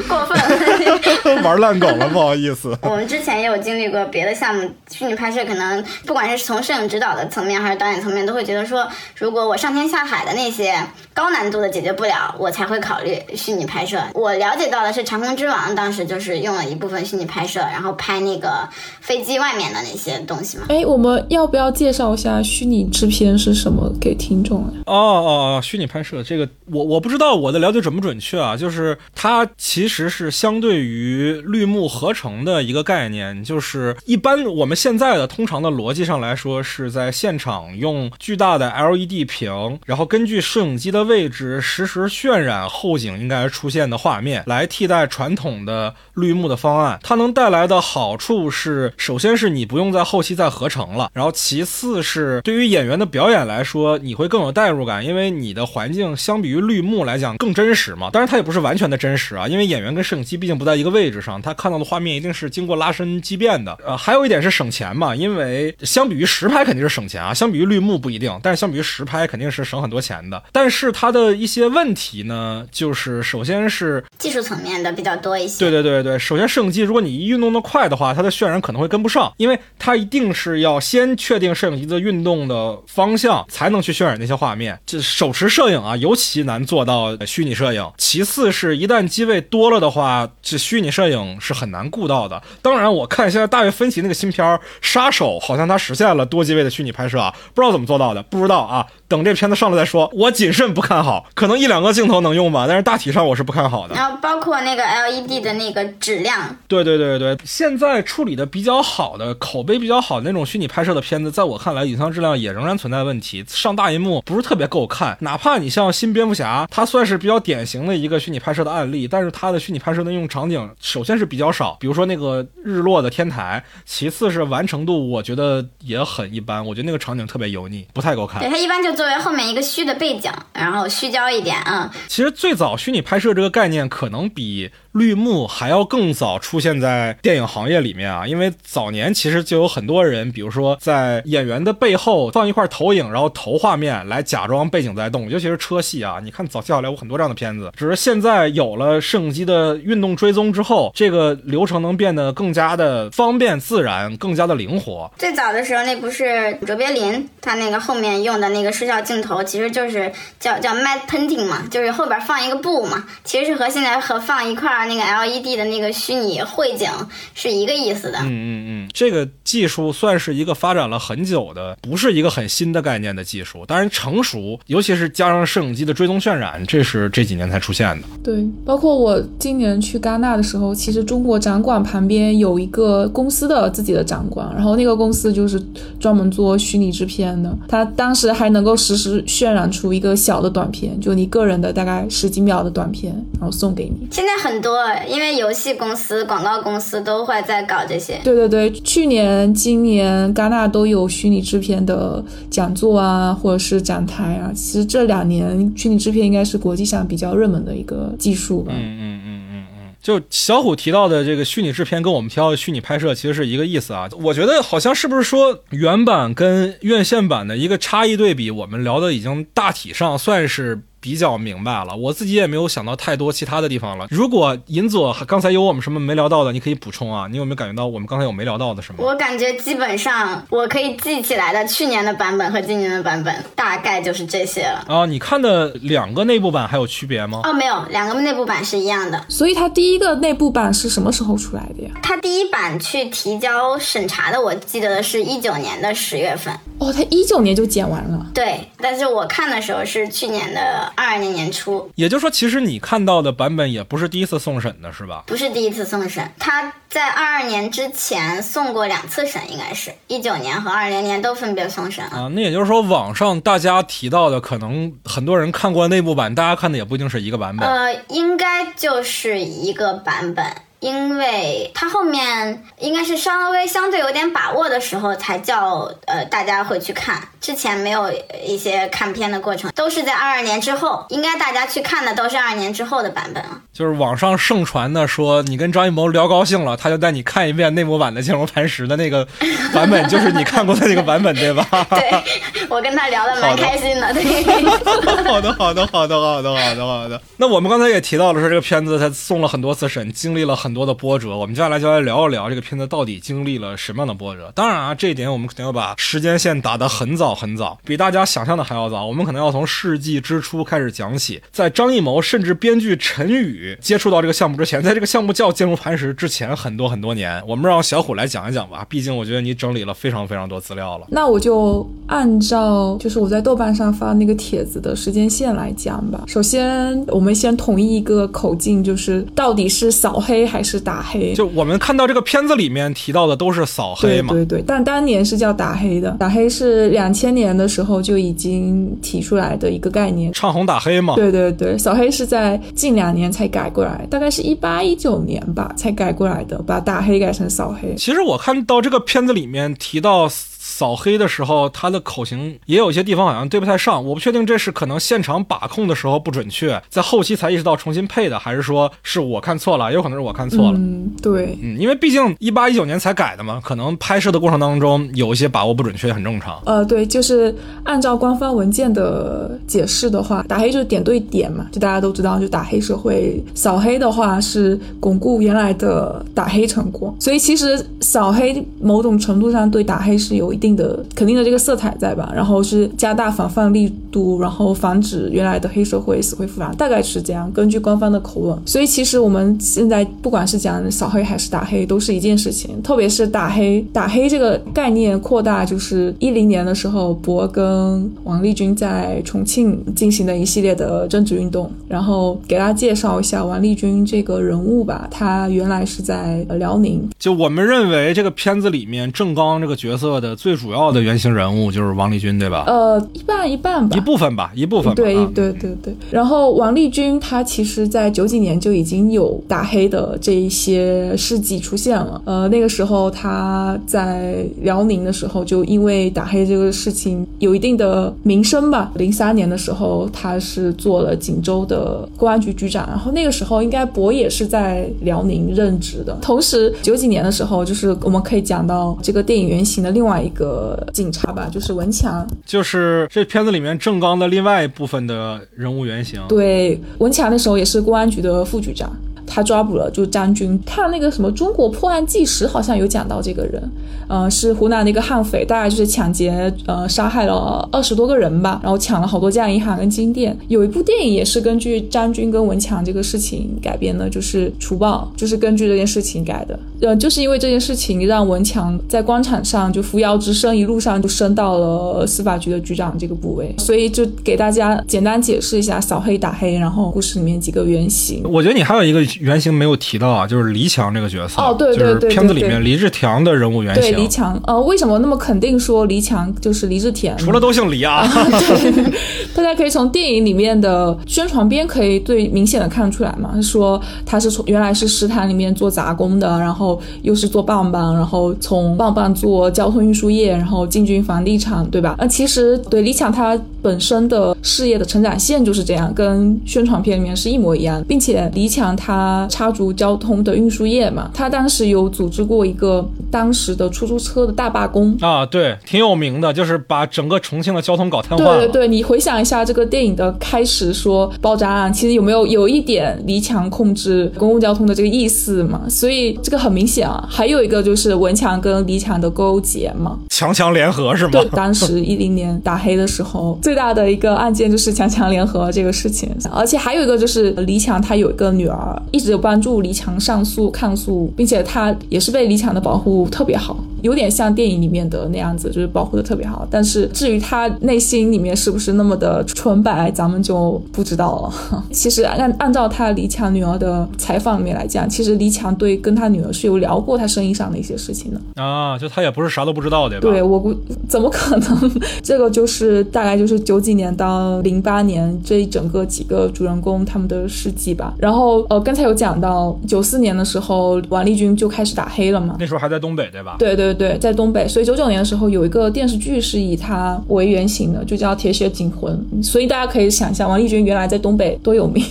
过分，[laughs] 玩烂梗了，不好意思。我们之前也有经历过别的项目，虚拟拍摄可能不管是从摄影指导的层面还是导演层面，都会觉得说，如果我上天下海的那些高难度的解决不了，我才会考虑虚拟拍摄。我了解到的是《长空之王》当时就是用了一部分虚拟拍摄，然后拍那个飞机外面的那些东西嘛。哎，我们要不要介绍一下虚拟制片是什么给听众啊？哦哦哦，虚拟拍摄这个我我不知道我的了解准不准确啊，就是它其实是相对于绿幕合成的一个概念，就是一般我们现在的通常的逻辑上来说，是在现场用巨大的 LED 屏，然后根据摄影机的位置实时渲染后景应该出现的画面，来替代传统的绿幕的方方案。它能带来的好处是，首先是你不用在后期再合成了，然后其次是对于演员的表演来说，你会更有代入感，因为你的环境相比于绿幕来讲更真实嘛。当然它也不是完全的真实啊，因为演员跟摄影机毕竟不在一个位置上，他看到的画面一定是经过拉伸畸变的。呃，还有一点是省钱嘛，因为相比于实拍肯定是省钱啊，相比于绿幕不一定，但是相比于实拍肯定是省很多钱的。但是它的一些问题呢，就是首先是技术层面的比较多一些。对对对对，首先是摄机如果你一运动的快的话，它的渲染可能会跟不上，因为它一定是要先确定摄影机的运动的方向，才能去渲染那些画面。这手持摄影啊，尤其难做到虚拟摄影。其次是一旦机位多了的话，这虚拟摄影是很难顾到的。当然，我看现在大卫芬奇那个新片《杀手》，好像他实现了多机位的虚拟拍摄啊，不知道怎么做到的，不知道啊。等这片子上了再说。我谨慎不看好，可能一两个镜头能用吧，但是大体上我是不看好的。然后包括那个 LED 的那个质量，对对对对，现在处理的比较好的、口碑比较好的那种虚拟拍摄的片子，在我看来，影像质量也仍然存在问题，上大银幕不是特别够看。哪怕你像新蝙蝠侠，它算是比较典型的一个虚拟拍摄的案例，但是它的虚拟拍摄的应用场景，首先是比较少，比如说那个日落的天台，其次是完成度，我觉得也很一般。我觉得那个场景特别油腻，不太够看。对，它一般就作为后面一个虚的背景，然后虚焦一点啊。其实最早虚拟拍摄这个概念，可能比绿幕还要更早出现在电影行业里面啊，因为早年其实就有很多人，比如说在演员的背后放一块投影，然后投画面来假装背景在动，尤其是车戏啊。你看早期好莱坞很多这样的片子，只是现在有了摄影机的运动追踪之后，这个流程能变得更加的方便自然，更加的灵活。最早的时候，那不是卓别林他那个后面用的那个视效镜头，其实就是叫叫 matte painting 嘛，就是后边放一个布嘛，其实是和现在和放一块那个 LED 的那个虚拟绘景是一个意思的。嗯嗯嗯，这个技术算是一个发展了很久的，不是一个很新的概念的技术。当然成熟，尤其是加上摄影机的追踪渲染，这是这几年才出现的。对，包括我今年去戛纳的时候，其实中国展馆旁边有一个公司的自己的展馆，然后那个公司就是专门做虚拟制片的，它当时还能够实时渲染出一个小的短片，就你个人的大概十几秒的短片，然后送给你。现在很多，因为游戏公司、广告公司都会在搞这些。对对对，去年、今年戛纳都有虚拟制片的讲座啊，或者是展台啊。其实这两年虚拟制片应该是国际上比较热门的一个技术吧。嗯嗯嗯嗯嗯，就小虎提到的这个虚拟制片，跟我们提到的虚拟拍摄其实是一个意思啊。我觉得好像是不是说原版跟院线版的一个差异对比，我们聊的已经大体上算是比较明白了。我自己也没有想到太多其他的地方了。如果银佐刚才有我们什么没聊到的，你可以补充啊。你有没有感觉到我们刚才有没聊到的什么？我感觉基本上我可以记起来的去年的版本和今年的版本大概就是这些了。啊，你看的两个内部版还有区别吗？哦，没有，两个内部版是一样的。所以它第一个内部版是什么时候出来的呀？它第一版去提交审查的，我记得是一九年的十月份。哦，它一九年就剪完了。对，但是我看的时候是去年的二二年年初，也就是说，其实你看到的版本也不是第一次送审的，是吧？不是第一次送审，他在二二年之前送过两次审，应该是一九年和二零年都分别送审了。啊，那也就是说，网上大家提到的，可能很多人看过内部版，大家看的也不一定是一个版本。呃，应该就是一个版本。因为他后面应该是稍微相对有点把握的时候，才叫呃大家会去看。之前没有一些看片的过程，都是在二二年之后。应该大家去看的都是二二年之后的版本啊。就是网上盛传的说，你跟张艺谋聊高兴了，他就带你看一遍内模版的《金龙磐石》的那个版本，就是你看过的那个版本，对吧？[laughs] 对，我跟他聊的蛮开心的。对，[laughs] 好的，好的，好的，好的，好的，好的。那我们刚才也提到了，说这个片子他送了很多次审，经历了很。很多的波折，我们接下来就来聊一聊这个片子到底经历了什么样的波折。当然啊，这一点我们肯定要把时间线打得很早很早，比大家想象的还要早。我们可能要从世纪之初开始讲起，在张艺谋甚至编剧陈宇接触到这个项目之前，在这个项目叫《坚如磐石》之前很多很多年，我们让小虎来讲一讲吧。毕竟我觉得你整理了非常非常多资料了。那我就按照就是我在豆瓣上发那个帖子的时间线来讲吧。首先，我们先统一一个口径，就是到底是扫黑还。还是打黑，就我们看到这个片子里面提到的都是扫黑嘛？对对对，但当年是叫打黑的，打黑是两千年的时候就已经提出来的一个概念，唱红打黑嘛？对对对，扫黑是在近两年才改过来，大概是一八一九年吧才改过来的，把打黑改成扫黑。其实我看到这个片子里面提到。扫黑的时候，他的口型也有一些地方好像对不太上，我不确定这是可能现场把控的时候不准确，在后期才意识到重新配的，还是说是我看错了，也有可能是我看错了。嗯，对，嗯，因为毕竟一八一九年才改的嘛，可能拍摄的过程当中有一些把握不准确，很正常。呃，对，就是按照官方文件的解释的话，打黑就是点对点嘛，就大家都知道，就打黑社会；扫黑的话是巩固原来的打黑成果，所以其实扫黑某种程度上对打黑是有一定。的肯定的这个色彩在吧，然后是加大防范力度，然后防止原来的黑社会死灰复燃，大概是这样。根据官方的口吻，所以其实我们现在不管是讲扫黑还是打黑，都是一件事情。特别是打黑，打黑这个概念扩大，就是一零年的时候，博跟王立军在重庆进行的一系列的政治运动。然后给大家介绍一下王立军这个人物吧，他原来是在辽宁。就我们认为这个片子里面郑刚这个角色的最。主要的原型人物就是王立军，对吧？呃，一半一半吧，一部分吧，一部分。对对对对。然后王立军他其实在九几年就已经有打黑的这一些事迹出现了。呃，那个时候他在辽宁的时候，就因为打黑这个事情有一定的名声吧。零三年的时候，他是做了锦州的公安局局长。然后那个时候，应该博也是在辽宁任职的。同时，九几年的时候，就是我们可以讲到这个电影原型的另外一个。呃，警察吧，就是文强，就是这片子里面郑刚的另外一部分的人物原型。对，文强那时候也是公安局的副局长。他抓捕了，就张军。看那个什么《中国破案纪实》，好像有讲到这个人，呃，是湖南的一个悍匪，大概就是抢劫，呃，杀害了二十多个人吧，然后抢了好多家银行跟金店。有一部电影也是根据张军跟文强这个事情改编的，就是《除暴》，就是根据这件事情改的。呃，就是因为这件事情，让文强在官场上就扶摇直升，一路上就升到了司法局的局长这个部位。所以就给大家简单解释一下扫黑打黑，然后故事里面几个原型。我觉得你还有一个。原型没有提到啊，就是黎强这个角色哦，对对对，片子里面黎志强的人物原型。对黎强，呃，为什么那么肯定说黎强就是黎志田？除了都姓黎啊。对，[laughs] 大家可以从电影里面的宣传片可以最明显的看出来嘛，说他是从原来是食堂里面做杂工的，然后又是做棒棒，然后从棒棒做交通运输业，然后进军房地产，对吧？呃，其实对黎强他本身的事业的成长线就是这样，跟宣传片里面是一模一样，并且李强他插足交通的运输业嘛，他当时有组织过一个当时的出租车的大罢工啊，对，挺有名的，就是把整个重庆的交通搞瘫痪了。对对对，你回想一下这个电影的开始说爆炸案，其实有没有有一点李强控制公共交通的这个意思嘛？所以这个很明显啊。还有一个就是文强跟李强的勾结嘛，强强联合是吗？对，当时一零年打黑的时候，[laughs] 最大的一个案件就是强强联合这个事情。而且还有一个就是李强他有一个女儿，一直有帮助李强上诉抗诉，并且他也是被李强的保护特别好。有点像电影里面的那样子，就是保护的特别好。但是至于他内心里面是不是那么的纯白，咱们就不知道了。[laughs] 其实按按照他李强女儿的采访里面来讲，其实李强对跟他女儿是有聊过他生意上的一些事情的啊。就他也不是啥都不知道对吧，对我估怎么可能？这个就是大概就是九几年到零八年这一整个几个主人公他们的事迹吧。然后呃，刚才有讲到九四年的时候，王立军就开始打黑了嘛。那时候还在东北对吧？对对。对，在东北，所以九九年的时候有一个电视剧是以他为原型的，就叫《铁血警魂》。所以大家可以想象，王丽君原来在东北多有名。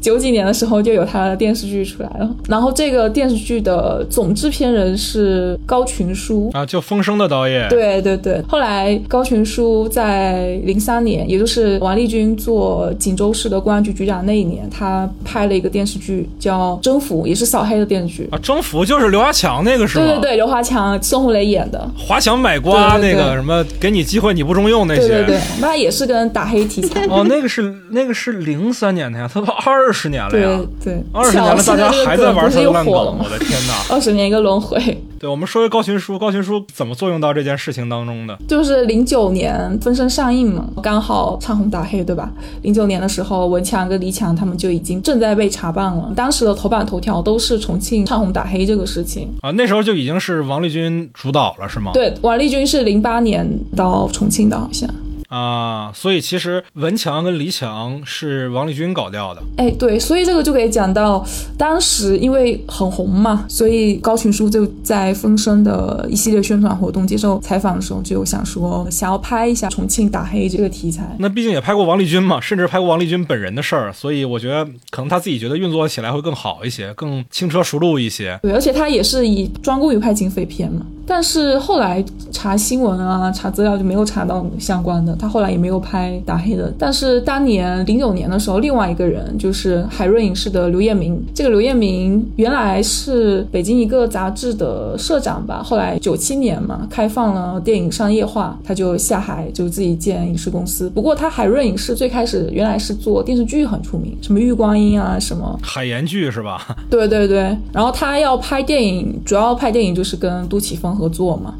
九几年的时候就有他的电视剧出来了。然后这个电视剧的总制片人是高群书啊，就《风声》的导演。对对对。后来高群书在零三年，也就是王丽君做锦州市的公安局局长那一年，他拍了一个电视剧叫《征服》，也是扫黑的电视剧啊。《征服》就是刘华强那个时候？对对对，刘华强。孙红雷演的。华强买瓜那个什么给你机会你不中用那些，对对对，那也是跟打黑题材 [laughs] 哦，那个是那个是零三年的呀，他都二十年了呀，对对，二十年了，大家还在玩这个烂梗，我的天哪，[laughs] 二十年一个轮回。对，我们说说高群书，高群书怎么作用到这件事情当中的？就是零九年《分身》上映嘛，刚好唱红打黑，对吧？零九年的时候，文强跟李强他们就已经正在被查办了，当时的头版头条都是重庆唱红打黑这个事情啊。那时候就已经是王立军主导了，是吗？对，王立军是零八年到重庆的，好像。啊，所以其实文强跟黎强是王立军搞掉的。哎，对，所以这个就可以讲到，当时因为很红嘛，所以高群书就在风声的一系列宣传活动接受采访的时候，就想说想要拍一下重庆打黑这个题材。那毕竟也拍过王立军嘛，甚至拍过王立军本人的事儿，所以我觉得可能他自己觉得运作起来会更好一些，更轻车熟路一些。对，而且他也是以专攻于拍警匪片嘛。但是后来查新闻啊，查资料就没有查到相关的。他后来也没有拍打黑的。但是当年零九年的时候，另外一个人就是海润影视的刘彦明。这个刘彦明原来是北京一个杂志的社长吧。后来九七年嘛，开放了电影商业化，他就下海就自己建影视公司。不过他海润影视最开始原来是做电视剧很出名，什么玉观音啊，什么海盐剧是吧？对对对。然后他要拍电影，主要拍电影就是跟杜琪峰。合作嘛。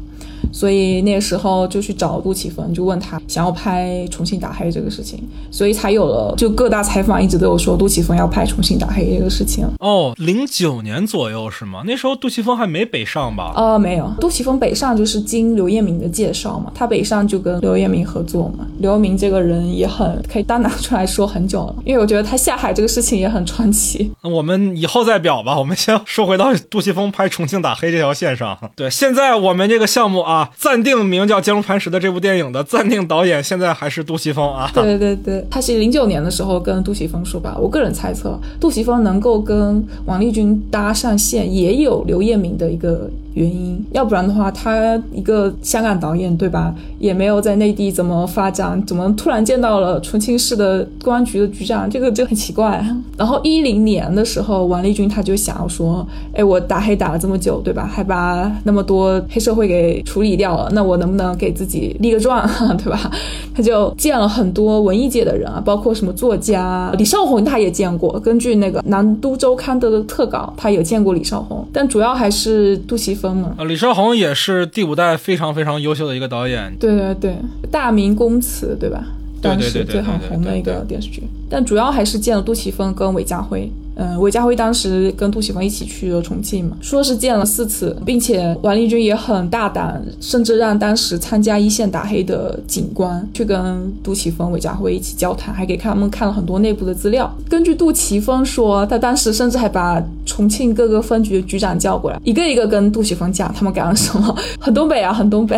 所以那个时候就去找杜琪峰，就问他想要拍重庆打黑这个事情，所以才有了就各大采访一直都有说杜琪峰要拍重庆打黑这个事情。哦，零九年左右是吗？那时候杜琪峰还没北上吧？呃，没有，杜琪峰北上就是经刘彦明的介绍嘛，他北上就跟刘彦明合作嘛。刘彦明这个人也很可以单拿出来说很久了，因为我觉得他下海这个事情也很传奇。那 [laughs] 我们以后再表吧，我们先说回到杜琪峰拍重庆打黑这条线上。对，现在我们这个项目啊。暂定名叫《坚如磐石》的这部电影的暂定导演现在还是杜琪峰啊？对对对，他是零九年的时候跟杜琪峰说吧。我个人猜测，杜琪峰能够跟王丽君搭上线，也有刘彦明的一个。原因，要不然的话，他一个香港导演，对吧？也没有在内地怎么发展，怎么突然见到了重庆市的公安局的局长，这个就很奇怪。[laughs] 然后一零年的时候，王立军他就想要说，哎，我打黑打了这么久，对吧？还把那么多黑社会给处理掉了，那我能不能给自己立个传，[laughs] 对吧？他就见了很多文艺界的人啊，包括什么作家李少红，他也见过。根据那个《南都周刊》的特稿，他有见过李少红，但主要还是杜琪峰嘛。啊，李少红也是第五代非常非常优秀的一个导演。对对对，大明宫词，对吧？当时最很红的一个电视剧。但主要还是见了杜琪峰跟韦家辉。嗯，韦家辉当时跟杜琪峰一起去了重庆嘛，说是见了四次，并且王立军也很大胆，甚至让当时参加一线打黑的警官去跟杜琪峰、韦家辉一起交谈，还给他们看了很多内部的资料。根据杜琪峰说，他当时甚至还把重庆各个分局局长叫过来，一个一个跟杜琪峰讲他们干了什么，很东北啊，很东北。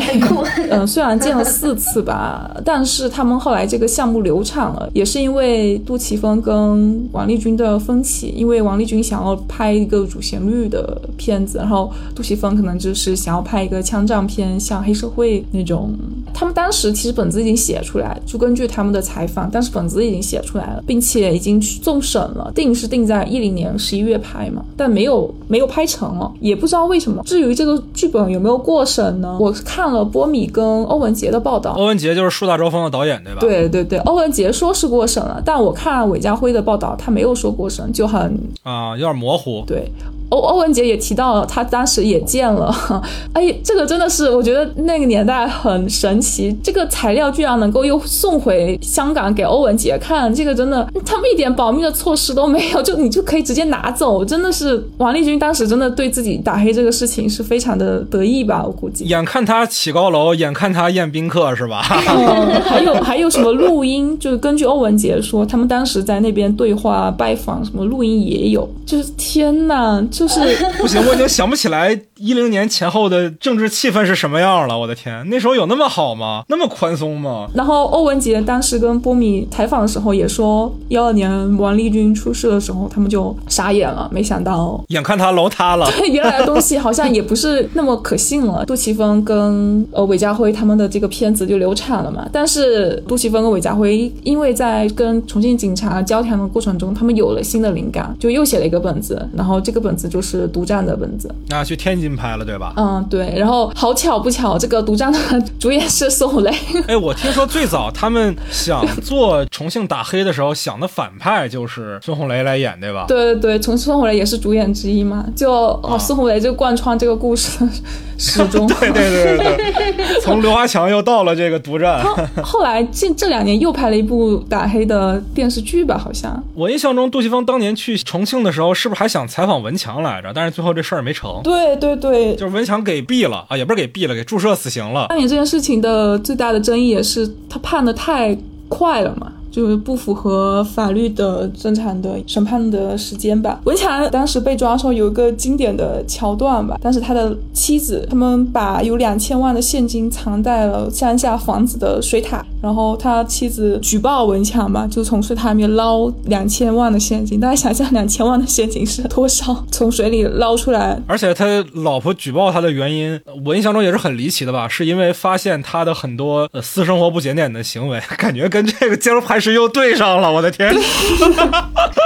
嗯，虽然见了四次吧，[laughs] 但是他们后来这个项目流产了，也是因为杜琪峰跟王立军的分歧。因为王立军想要拍一个主旋律的片子，然后杜琪峰可能就是想要拍一个枪战片，像黑社会那种。他们当时其实本子已经写出来，就根据他们的采访，但是本子已经写出来了，并且已经送审了，定是定在一零年十一月拍嘛，但没有没有拍成了，也不知道为什么。至于这个剧本有没有过审呢？我看了波米跟欧文杰的报道，欧文杰就是树大招风的导演对吧？对对对，欧文杰说是过审了，但我看韦家辉的报道，他没有说过审，就很啊有点模糊。对。欧欧文杰也提到了，他当时也见了。[laughs] 哎，这个真的是我觉得那个年代很神奇，这个材料居然能够又送回香港给欧文杰看，这个真的他们一点保密的措施都没有，就你就可以直接拿走，真的是王立军当时真的对自己打黑这个事情是非常的得意吧？我估计。眼看他起高楼，眼看他宴宾客，是吧？[laughs] 嗯，还有还有什么录音？就是根据欧文杰说，他们当时在那边对话拜访，什么录音也有。就是天呐，就。就是 [laughs] 不行，我已经想不起来一零年前后的政治气氛是什么样了。我的天，那时候有那么好吗？那么宽松吗？然后欧文杰当时跟波米采访的时候也说，幺二年王立军出事的时候，他们就傻眼了，没想到眼看他楼塌了，对，原来的东西好像也不是那么可信了。[laughs] 杜琪峰跟呃韦家辉他们的这个片子就流产了嘛。但是杜琪峰跟韦家辉因为在跟重庆警察交谈的过程中，他们有了新的灵感，就又写了一个本子，然后这个本子。就是独占的本子，那去天津拍了，对吧？嗯，对。然后好巧不巧，这个独占的 [laughs] 主演是孙红雷。哎，我听说最早他们想做重庆打黑的时候，想的反派就是孙红雷来演，对吧？对对对，从孙红雷也是主演之一嘛，就哦，孙红雷就贯穿这个故事 [laughs] 始终。对对对对对，[laughs] 从刘华强又到了这个独占。后来近这两年又拍了一部打黑的电视剧吧？好像我印象中，杜琪峰当年去重庆的时候，是不是还想采访文强？来着，但是最后这事儿没成。对对对，就是文强给毙了啊，也不是给毙了，给注射死刑了。那你这件事情的最大的争议也是他判的太快了嘛。就是不符合法律的正常的审判的时间吧。文强当时被抓的时候有一个经典的桥段吧，当时他的妻子他们把有两千万的现金藏在了乡下房子的水塔，然后他妻子举报文强嘛，就从水塔里面捞两千万的现金。大家想象两千万的现金是多少？从水里捞出来，而且他老婆举报他的原因，我印象中也是很离奇的吧，是因为发现他的很多私生活不检点的行为，感觉跟这个坚如磐石又对上了，我的天！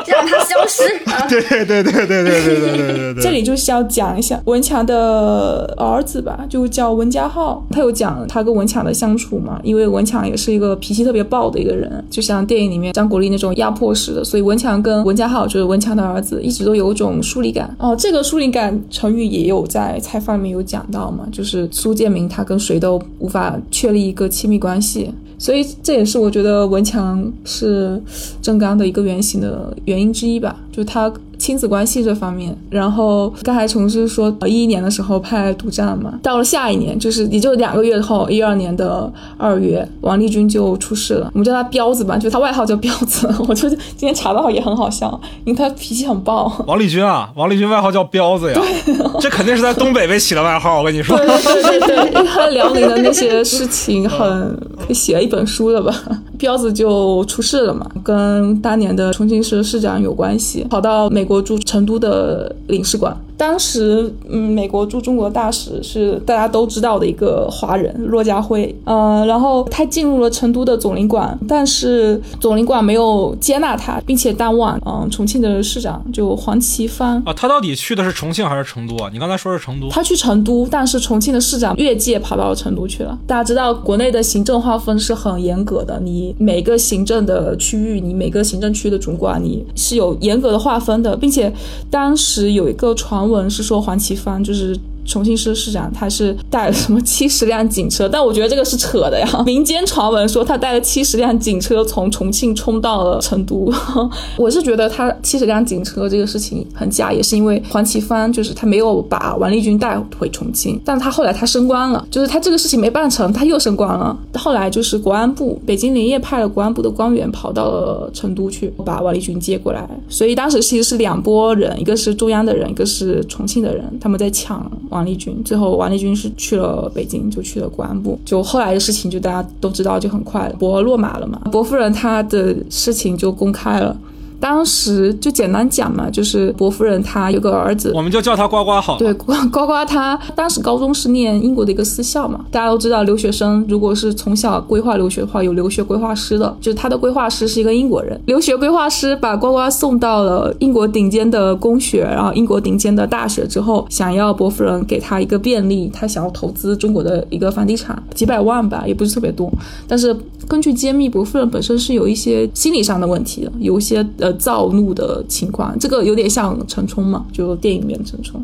让他 [laughs] 消失。[laughs] 对对对对对对对对对对。这里就是要讲一下文强的儿子吧，就叫文家浩。他有讲他跟文强的相处嘛，因为文强也是一个脾气特别暴的一个人，就像电影里面张国立那种压迫式的，所以文强跟文家浩就是文强的儿子，一直都有一种疏离感。哦，这个疏离感，成语也有在采访里面有讲到嘛，就是苏建明他跟谁都无法确立一个亲密关系。所以这也是我觉得文强是正刚的一个原型的原因之一吧，就他。亲子关系这方面，然后刚才琼是说，一一年的时候拍《独占》嘛，到了下一年，就是也就两个月后，一二年的二月，王立军就出事了。我们叫他彪子吧，就他外号叫彪子。[laughs] 我就今天查到也很好笑，因为他脾气很暴。王立军啊，王立军外号叫彪子呀，这肯定是在东北被起的外号。我跟你说，对对对对，因为他辽宁的那些事情很可以写一本书了吧？彪子就出事了嘛，跟当年的重庆市市长有关系，跑到美国驻成都的领事馆。当时，嗯，美国驻中国大使是大家都知道的一个华人骆家辉，呃，然后他进入了成都的总领馆，但是总领馆没有接纳他，并且当晚，嗯，重庆的市长就黄奇帆啊，他到底去的是重庆还是成都啊？你刚才说是成都，他去成都，但是重庆的市长越界跑到了成都去了。大家知道，国内的行政划分是很严格的，你每个行政的区域，你每个行政区的主管，你是有严格的划分的，并且当时有一个传。文是说黄绮帆就是重庆市市长他是带了什么七十辆警车，但我觉得这个是扯的呀。[laughs] 民间传闻说他带了七十辆警车从重庆冲到了成都，[laughs] 我是觉得他七十辆警车这个事情很假，也是因为黄奇帆就是他没有把王立军带回重庆，但他后来他升官了，就是他这个事情没办成，他又升官了。后来就是国安部，北京连夜派了国安部的官员跑到了成都去把王立军接过来，所以当时其实是两拨人，一个是中央的人，一个是重庆的人，他们在抢王立军，最后王立军是去了北京，就去了公安部，就后来的事情就大家都知道，就很快博落马了嘛，博夫人她的事情就公开了。当时就简单讲嘛，就是伯夫人她有个儿子，我们就叫他呱呱好。对，呱呱呱，他当时高中是念英国的一个私校嘛。大家都知道，留学生如果是从小规划留学的话，有留学规划师的，就是他的规划师是一个英国人。留学规划师把呱呱送到了英国顶尖的公学，然后英国顶尖的大学之后，想要伯夫人给他一个便利，他想要投资中国的一个房地产，几百万吧，也不是特别多。但是根据揭秘，伯夫人本身是有一些心理上的问题的，有一些。躁怒的情况，这个有点像陈冲嘛，就电影里面的陈冲。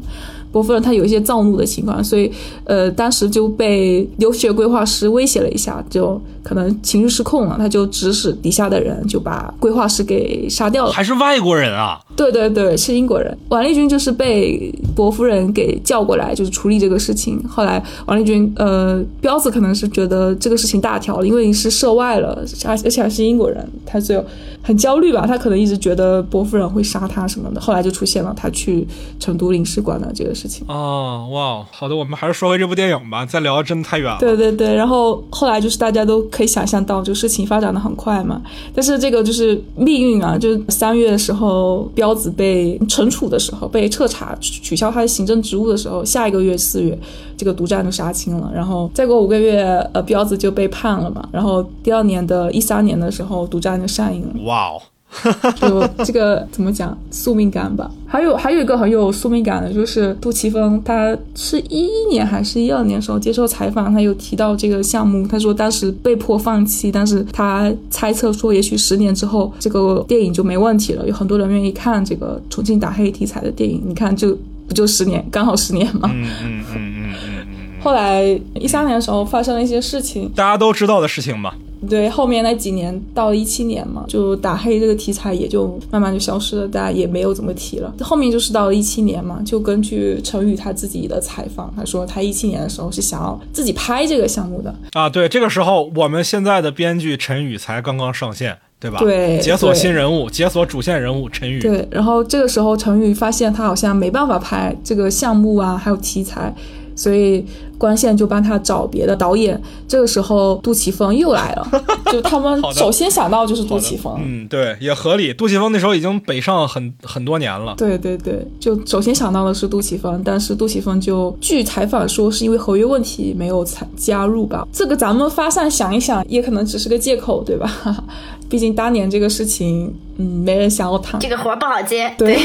伯夫人她有一些躁怒的情况，所以呃，当时就被留学规划师威胁了一下，就可能情绪失控了，他就指使底下的人就把规划师给杀掉了。还是外国人啊？对对对，是英国人。王立军就是被伯夫人给叫过来，就是处理这个事情。后来王立军呃，彪子可能是觉得这个事情大条了，因为你是涉外了，而而且还是英国人，他就很焦虑吧？他可能一直觉得伯夫人会杀他什么的。后来就出现了他去成都领事馆的这个。事情哦，哇，好的，我们还是说回这部电影吧。再聊真的太远了。对对对，然后后来就是大家都可以想象到，就事情发展的很快嘛。但是这个就是命运啊，就是三月的时候，彪彪子被惩处的时候，被彻查取消他的行政职务的时候，下一个月四月，这个独占就杀青了。然后再过五个月，呃，彪子就被判了嘛。然后第二年的一三年的时候，独占就上映了。哇！[laughs] 就这个怎么讲宿命感吧？还有还有一个很有宿命感的，就是杜琪峰，他是一一年还是一二年时候接受采访，他有提到这个项目，他说当时被迫放弃，但是他猜测说，也许十年之后这个电影就没问题了，有很多人愿意看这个重庆打黑题材的电影。你看，就不就十年，刚好十年嘛。嗯嗯嗯嗯嗯。后来一三年的时候发生了一些事情，大家都知道的事情吧。对，后面那几年到了一七年嘛，就打黑这个题材也就慢慢就消失了，大家也没有怎么提了。后面就是到了一七年嘛，就根据陈宇他自己的采访，他说他一七年的时候是想要自己拍这个项目的啊。对，这个时候我们现在的编剧陈宇才刚刚上线，对吧？对，解锁新人物，解锁主线人物陈宇。对，然后这个时候陈宇发现他好像没办法拍这个项目啊，还有题材，所以。关线就帮他找别的导演，这个时候杜琪峰又来了，[laughs] 就他们首先想到就是杜琪峰，嗯，对，也合理。杜琪峰那时候已经北上很很多年了，对对对，就首先想到的是杜琪峰，但是杜琪峰就据采访说是因为合约问题没有参加入吧，这个咱们发散想一想，也可能只是个借口，对吧？[laughs] 毕竟当年这个事情，嗯，没人想要谈，这个活不好接，对。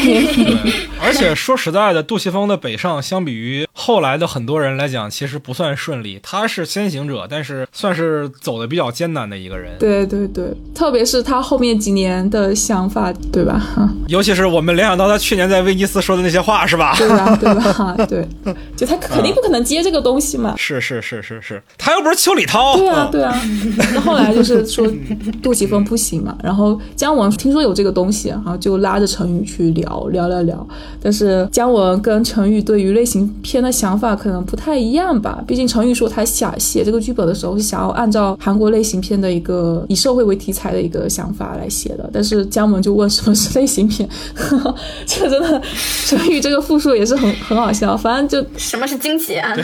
而且说实在的，杜琪峰的北上相比于后来的很多人来讲，其实。不算顺利，他是先行者，但是算是走的比较艰难的一个人。对对对，特别是他后面几年的想法，对吧？尤其是我们联想到他去年在威尼斯说的那些话，是吧？对吧？对吧？[laughs] 对，就他肯定不可能接这个东西嘛。是是是是是，他又不是邱礼涛。对啊对啊。那后来就是说杜琪峰不行嘛，然后姜文听说有这个东西，然后就拉着陈宇去聊聊聊聊。但是姜文跟陈宇对于类型片的想法可能不太一样。吧，毕竟成宇说他想写这个剧本的时候是想要按照韩国类型片的一个以社会为题材的一个想法来写的，但是姜文就问什么是类型片，[laughs] 这真的成宇这个复述也是很很好笑，反正就什么是惊奇啊？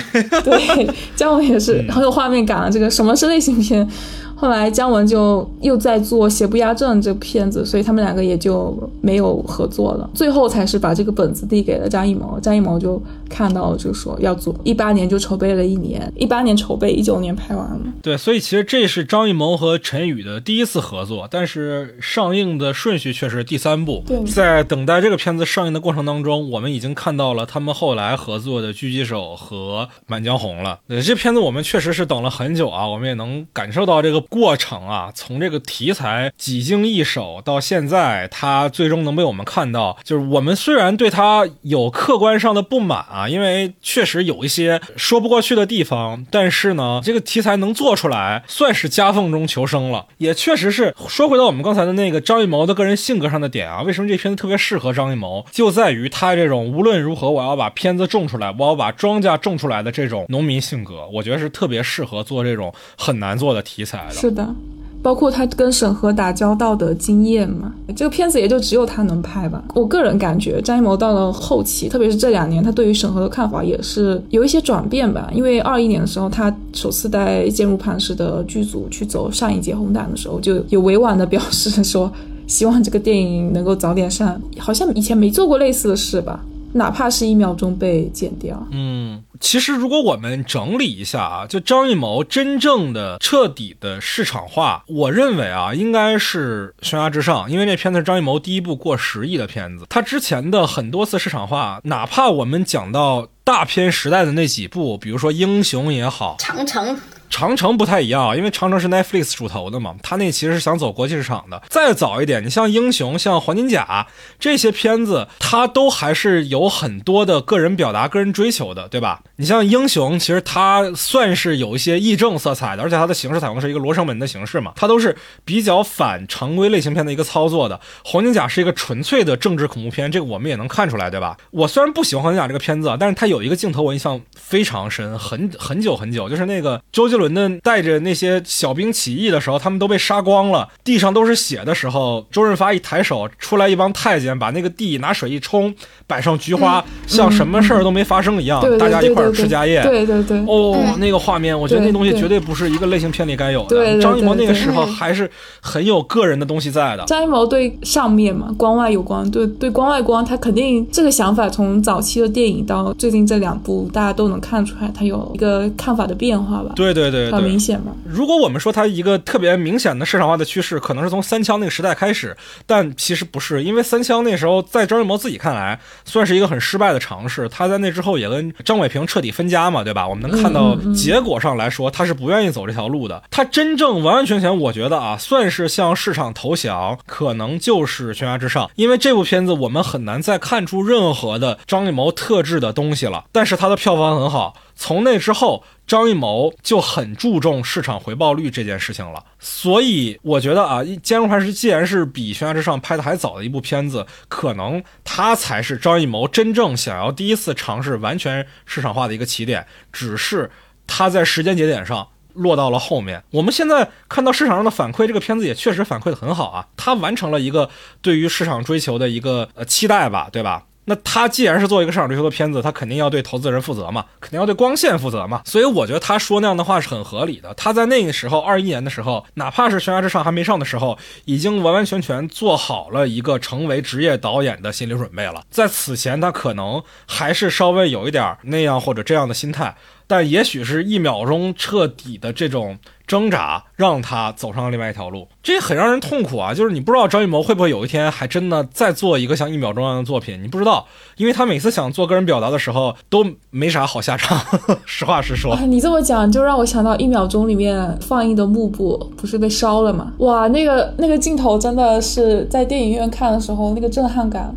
对，姜文也是很有画面感啊，这个什么是类型片？后来姜文就又在做《邪不压正》这片子，所以他们两个也就没有合作了。最后才是把这个本子递给了张艺谋，张艺谋就看到了，就说要做。一八年就筹备了一年，一八年筹备，一九年拍完了。对，所以其实这是张艺谋和陈宇的第一次合作，但是上映的顺序却是第三部。对，在等待这个片子上映的过程当中，我们已经看到了他们后来合作的《狙击手》和《满江红》了。呃，这片子我们确实是等了很久啊，我们也能感受到这个。过程啊，从这个题材几经易手到现在，它最终能被我们看到，就是我们虽然对它有客观上的不满啊，因为确实有一些说不过去的地方，但是呢，这个题材能做出来，算是夹缝中求生了。也确实是说回到我们刚才的那个张艺谋的个人性格上的点啊，为什么这片子特别适合张艺谋，就在于他这种无论如何我要把片子种出来，我要把庄稼种出来的这种农民性格，我觉得是特别适合做这种很难做的题材是的。包括他跟审核打交道的经验嘛，这个片子也就只有他能拍吧。我个人感觉张艺谋到了后期，特别是这两年，他对于审核的看法也是有一些转变吧。因为二一年的时候，他首次带坚如磐石的剧组去走上一届红毯的时候，就有委婉的表示说，希望这个电影能够早点上。好像以前没做过类似的事吧。哪怕是一秒钟被剪掉，嗯，其实如果我们整理一下啊，就张艺谋真正的彻底的市场化，我认为啊，应该是《悬崖之上》，因为那片子是张艺谋第一部过十亿的片子。他之前的很多次市场化，哪怕我们讲到大片时代的那几部，比如说《英雄》也好，《长城》。长城不太一样，因为长城是 Netflix 主投的嘛，他那其实是想走国际市场的。再早一点，你像英雄、像黄金甲这些片子，它都还是有很多的个人表达、个人追求的，对吧？你像英雄，其实它算是有一些议政色彩的，而且它的形式采用的是一个罗生门的形式嘛，它都是比较反常规类型片的一个操作的。黄金甲是一个纯粹的政治恐怖片，这个我们也能看出来，对吧？我虽然不喜欢黄金甲这个片子，但是它有一个镜头我印象非常深，很很久很久，就是那个周杰伦。伦的带着那些小兵起义的时候，他们都被杀光了，地上都是血的时候，周润发一抬手，出来一帮太监，把那个地拿水一冲，摆上菊花，像什么事儿都没发生一样，大家一块儿吃家宴。对对对。哦，那个画面，我觉得那东西绝对不是一个类型片里该有的。张艺谋那个时候还是很有个人的东西在的。张艺谋对上面嘛，光外有光，对对光外光，他肯定这个想法从早期的电影到最近这两部，大家都能看出来，他有一个看法的变化吧。对对。对，很明显嘛。如果我们说他一个特别明显的市场化的趋势，可能是从三枪那个时代开始，但其实不是，因为三枪那时候在张艺谋自己看来算是一个很失败的尝试。他在那之后也跟张伟平彻底分家嘛，对吧？我们能看到结果上来说，他是不愿意走这条路的。他真正完完全全，我觉得啊，算是向市场投降，可能就是《悬崖之上》，因为这部片子我们很难再看出任何的张艺谋特质的东西了。但是他的票房很好。从那之后，张艺谋就很注重市场回报率这件事情了。所以我觉得啊，《坚如磐石》既然是比《悬崖之上》拍的还早的一部片子，可能它才是张艺谋真正想要第一次尝试完全市场化的一个起点。只是他在时间节点上落到了后面。我们现在看到市场上的反馈，这个片子也确实反馈的很好啊，它完成了一个对于市场追求的一个呃期待吧，对吧？那他既然是做一个市场追求的片子，他肯定要对投资人负责嘛，肯定要对光线负责嘛，所以我觉得他说那样的话是很合理的。他在那个时候，二一年的时候，哪怕是《悬崖之上》还没上的时候，已经完完全全做好了一个成为职业导演的心理准备了。在此前，他可能还是稍微有一点那样或者这样的心态。但也许是一秒钟彻底的这种挣扎，让他走上了另外一条路，这也很让人痛苦啊！就是你不知道张艺谋会不会有一天还真的再做一个像一秒钟一样的作品，你不知道，因为他每次想做个人表达的时候都没啥好下场。[laughs] 实话实说，你这么讲就让我想到一秒钟里面放映的幕布不是被烧了吗？哇，那个那个镜头真的是在电影院看的时候那个震撼感。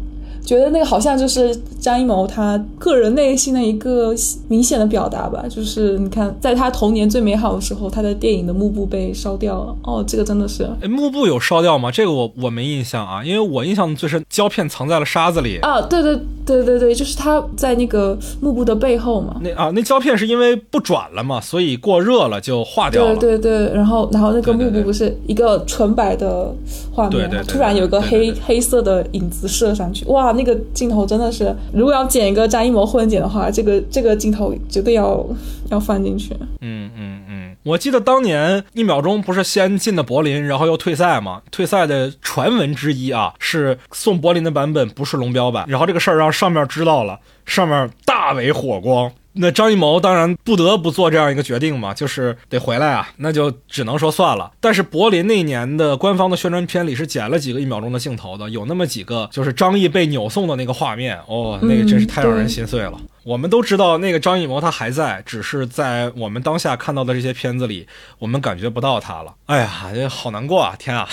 觉得那个好像就是张艺谋他个人内心的一个明显的表达吧，就是你看，在他童年最美好的时候，他的电影的幕布被烧掉了。哦，这个真的是，哎，幕布有烧掉吗？这个我我没印象啊，因为我印象最深，胶片藏在了沙子里。啊，对对对对对，就是他在那个幕布的背后嘛。那啊，那胶片是因为不转了嘛，所以过热了就化掉了。对对对，然后然后那个幕布不是一个纯白的画面，突然有个黑黑色的影子射上去，哇！那个镜头真的是，如果要剪一个张艺谋混剪的话，这个这个镜头绝对要要放进去。嗯嗯嗯，我记得当年一秒钟不是先进的柏林，然后又退赛嘛？退赛的传闻之一啊，是送柏林的版本不是龙标版，然后这个事儿让上面知道了，上面大为火光。那张艺谋当然不得不做这样一个决定嘛，就是得回来啊，那就只能说算了。但是柏林那年的官方的宣传片里是剪了几个一秒钟的镜头的，有那么几个就是张译被扭送的那个画面，哦，那个真是太让人心碎了。我们都知道那个张艺谋他还在，只是在我们当下看到的这些片子里，我们感觉不到他了。哎呀，好难过啊！天啊！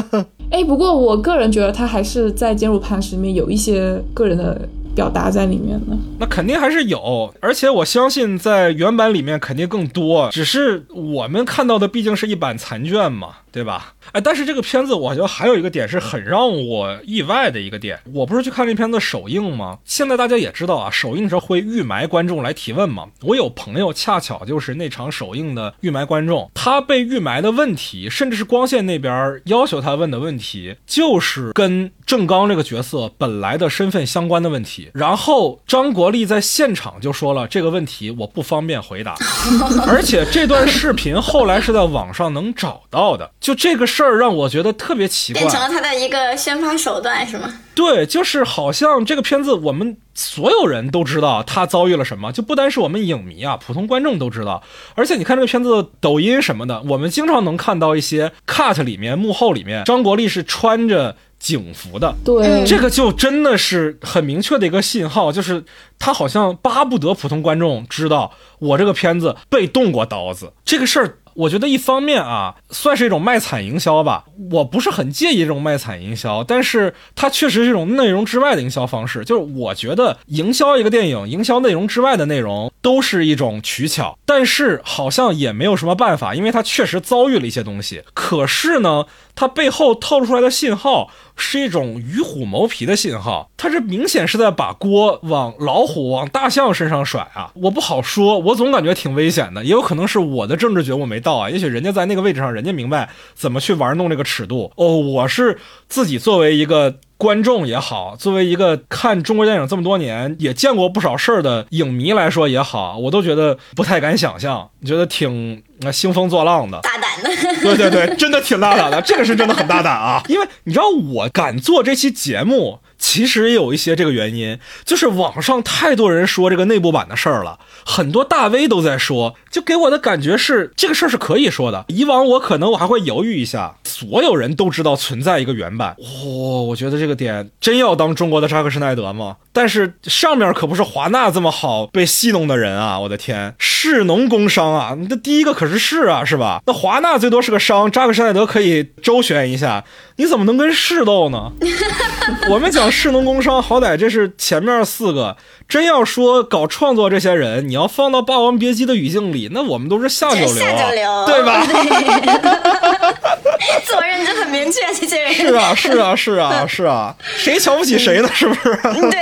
[laughs] 哎，不过我个人觉得他还是在《坚如磐石》里面有一些个人的。表达在里面的，那肯定还是有，而且我相信在原版里面肯定更多，只是我们看到的毕竟是一版残卷嘛，对吧？哎，但是这个片子我觉得还有一个点是很让我意外的一个点，我不是去看这片子首映吗？现在大家也知道啊，首映的时候会预埋观众来提问嘛。我有朋友恰巧就是那场首映的预埋观众，他被预埋的问题，甚至是光线那边要求他问的问题，就是跟郑刚这个角色本来的身份相关的问题。然后张国立在现场就说了这个问题我不方便回答，[laughs] 而且这段视频后来是在网上能找到的。就这个事儿让我觉得特别奇怪，变成了他的一个宣发手段是吗？对，就是好像这个片子我们所有人都知道他遭遇了什么，就不单是我们影迷啊，普通观众都知道。而且你看这个片子抖音什么的，我们经常能看到一些 cut 里面幕后里面张国立是穿着。警服的，对，这个就真的是很明确的一个信号，就是他好像巴不得普通观众知道我这个片子被动过刀子这个事儿。我觉得一方面啊，算是一种卖惨营销吧，我不是很介意这种卖惨营销，但是它确实是一种内容之外的营销方式。就是我觉得营销一个电影，营销内容之外的内容都是一种取巧，但是好像也没有什么办法，因为它确实遭遇了一些东西。可是呢，它背后透露出来的信号是一种与虎谋皮的信号，它这明显是在把锅往老虎、往大象身上甩啊！我不好说，我总感觉挺危险的，也有可能是我的政治觉悟没到。啊，也许人家在那个位置上，人家明白怎么去玩弄这个尺度。哦，我是自己作为一个观众也好，作为一个看中国电影这么多年也见过不少事儿的影迷来说也好，我都觉得不太敢想象，觉得挺兴风作浪的，大胆的。对对对，真的挺大胆的，这个是真的很大胆啊！[laughs] 因为你知道，我敢做这期节目。其实也有一些这个原因，就是网上太多人说这个内部版的事儿了，很多大 V 都在说，就给我的感觉是这个事儿是可以说的。以往我可能我还会犹豫一下，所有人都知道存在一个原版，哇，我觉得这个点真要当中国的扎克施奈德吗？但是上面可不是华纳这么好被戏弄的人啊！我的天，士农工商啊，你的第一个可是士啊，是吧？那华纳最多是个商，扎克施奈德可以周旋一下，你怎么能跟士斗呢？[laughs] 我们讲。士农工商，好歹这是前面四个。真要说搞创作这些人，你要放到《霸王别姬》的语境里，那我们都是下九流，下九流，对吧？[laughs] 责任就很明确，这些人是啊，是啊，是啊，是啊，谁瞧不起谁呢？是不是？对，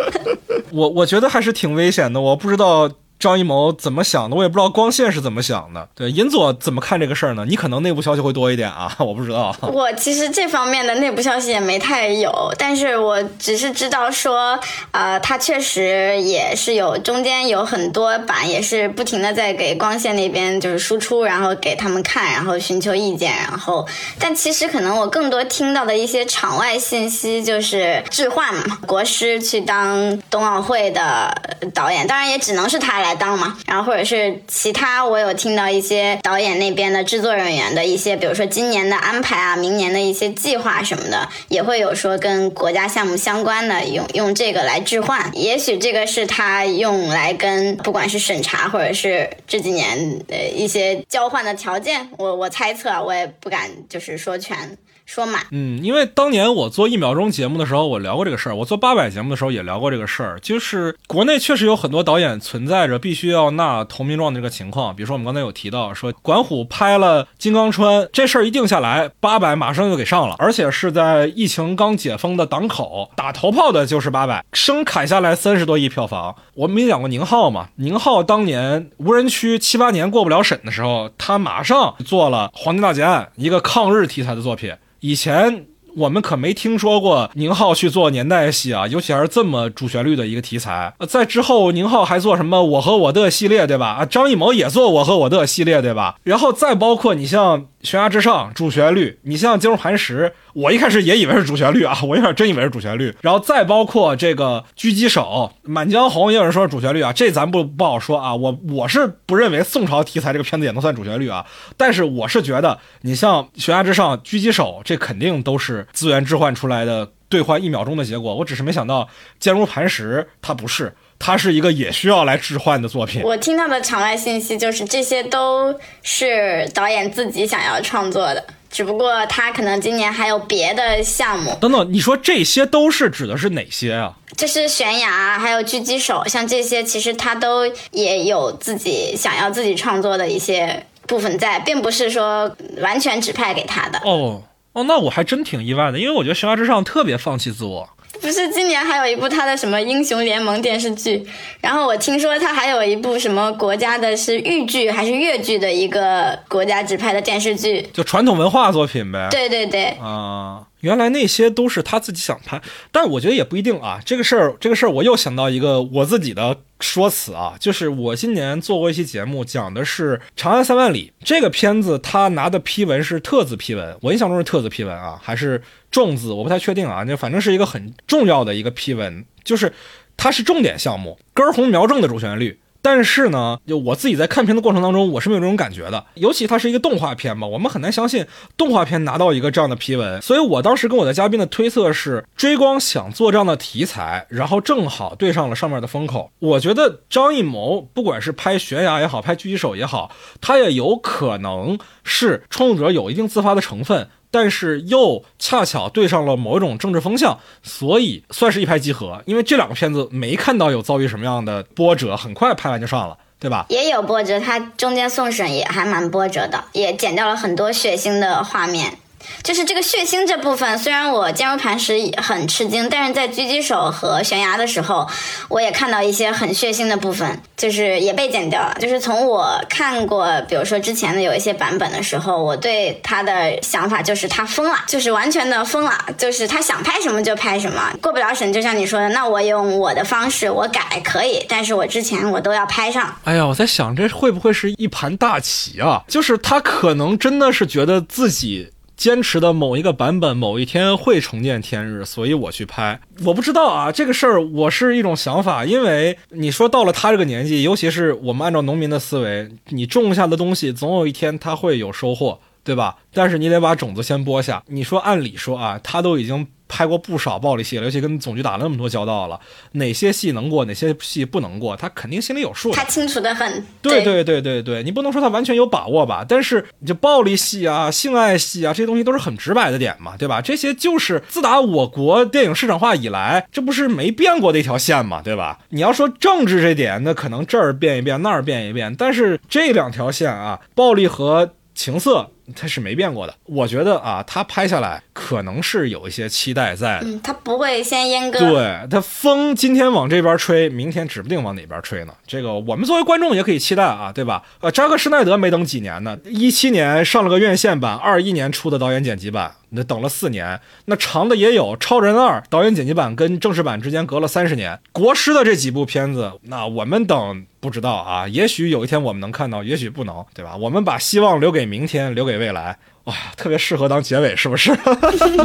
[laughs] 我我觉得还是挺危险的，我不知道。张艺谋怎么想的？我也不知道光线是怎么想的。对，银佐怎么看这个事儿呢？你可能内部消息会多一点啊，[laughs] 我不知道。我其实这方面的内部消息也没太有，但是我只是知道说，呃，他确实也是有中间有很多版，也是不停的在给光线那边就是输出，然后给他们看，然后寻求意见，然后，但其实可能我更多听到的一些场外信息就是置换嘛，国师去当冬奥会的导演，当然也只能是他来。来当嘛，然后或者是其他，我有听到一些导演那边的制作人员的一些，比如说今年的安排啊，明年的一些计划什么的，也会有说跟国家项目相关的，用用这个来置换。也许这个是他用来跟不管是审查或者是这几年的一些交换的条件。我我猜测，我也不敢就是说全。说嘛，嗯，因为当年我做一秒钟节目的时候，我聊过这个事儿；我做八百节目的时候也聊过这个事儿。就是国内确实有很多导演存在着必须要纳投名状的这个情况。比如说我们刚才有提到说，管虎拍了《金刚川》这事儿一定下来，八百马上就给上了，而且是在疫情刚解封的档口打头炮的，就是八百，生砍下来三十多亿票房。我们没讲过宁浩嘛？宁浩当年无人区七八年过不了审的时候，他马上做了《黄金大劫案》，一个抗日题材的作品。以前我们可没听说过宁浩去做年代戏啊，尤其还是这么主旋律的一个题材。在之后，宁浩还做什么《我和我的》系列，对吧？啊，张艺谋也做《我和我的》系列，对吧？然后再包括你像《悬崖之上》主旋律，你像《坚如磐石》，我一开始也以为是主旋律啊，我一开始真以为是主旋律。然后再包括这个狙击手、满江红，也有人说是主旋律啊，这咱不不好说啊。我我是不认为宋朝题材这个片子也能算主旋律啊，但是我是觉得你像悬崖之上、狙击手，这肯定都是资源置换出来的兑换一秒钟的结果。我只是没想到坚如磐石，它不是。它是一个也需要来置换的作品。我听到的场外信息就是这些都是导演自己想要创作的，只不过他可能今年还有别的项目。等等，你说这些都是指的是哪些啊？就是悬崖，还有狙击手，像这些其实他都也有自己想要自己创作的一些部分在，并不是说完全指派给他的。哦哦，那我还真挺意外的，因为我觉得悬崖之上特别放弃自我。不是今年还有一部他的什么英雄联盟电视剧，然后我听说他还有一部什么国家的是豫剧还是越剧的一个国家指派的电视剧，就传统文化作品呗。对对对，啊。原来那些都是他自己想拍，但我觉得也不一定啊。这个事儿，这个事儿，我又想到一个我自己的说辞啊，就是我今年做过一期节目，讲的是《长安三万里》这个片子，他拿的批文是特字批文，我印象中是特字批文啊，还是重字，我不太确定啊。就反正是一个很重要的一个批文，就是它是重点项目，根红苗正的主旋律。但是呢，就我自己在看片的过程当中，我是没有这种感觉的。尤其它是一个动画片嘛，我们很难相信动画片拿到一个这样的批文。所以我当时跟我的嘉宾的推测是，追光想做这样的题材，然后正好对上了上面的风口。我觉得张艺谋不管是拍悬崖也好，拍狙击手也好，他也有可能是创作者有一定自发的成分。但是又恰巧对上了某一种政治风向，所以算是一拍即合。因为这两个片子没看到有遭遇什么样的波折，很快拍完就上了，对吧？也有波折，它中间送审也还蛮波折的，也剪掉了很多血腥的画面。就是这个血腥这部分，虽然我坚如磐石很吃惊，但是在狙击手和悬崖的时候，我也看到一些很血腥的部分，就是也被剪掉了。就是从我看过，比如说之前的有一些版本的时候，我对他的想法就是他疯了，就是完全的疯了，就是他想拍什么就拍什么，过不了审，就像你说的，那我用我的方式我改可以，但是我之前我都要拍上。哎呀，我在想这会不会是一盘大棋啊？就是他可能真的是觉得自己。坚持的某一个版本，某一天会重见天日，所以我去拍。我不知道啊，这个事儿我是一种想法，因为你说到了他这个年纪，尤其是我们按照农民的思维，你种下的东西总有一天他会有收获，对吧？但是你得把种子先播下。你说按理说啊，他都已经。拍过不少暴力戏了，尤其跟总局打了那么多交道了，哪些戏能过，哪些戏不能过，他肯定心里有数。他清楚的很。对对对对对，你不能说他完全有把握吧？但是就暴力戏啊、性爱戏啊这些东西都是很直白的点嘛，对吧？这些就是自打我国电影市场化以来，这不是没变过的一条线嘛，对吧？你要说政治这点，那可能这儿变一变，那儿变一变，但是这两条线啊，暴力和情色。他是没变过的，我觉得啊，他拍下来可能是有一些期待在的。嗯，他不会先阉割。对他风今天往这边吹，明天指不定往哪边吹呢。这个我们作为观众也可以期待啊，对吧？呃，扎克施耐德没等几年呢，一七年上了个院线版，二一年出的导演剪辑版。那等了四年，那长的也有《超人二》导演剪辑版跟正式版之间隔了三十年。国师的这几部片子，那我们等不知道啊，也许有一天我们能看到，也许不能，对吧？我们把希望留给明天，留给未来。哇，特别适合当结尾，是不是？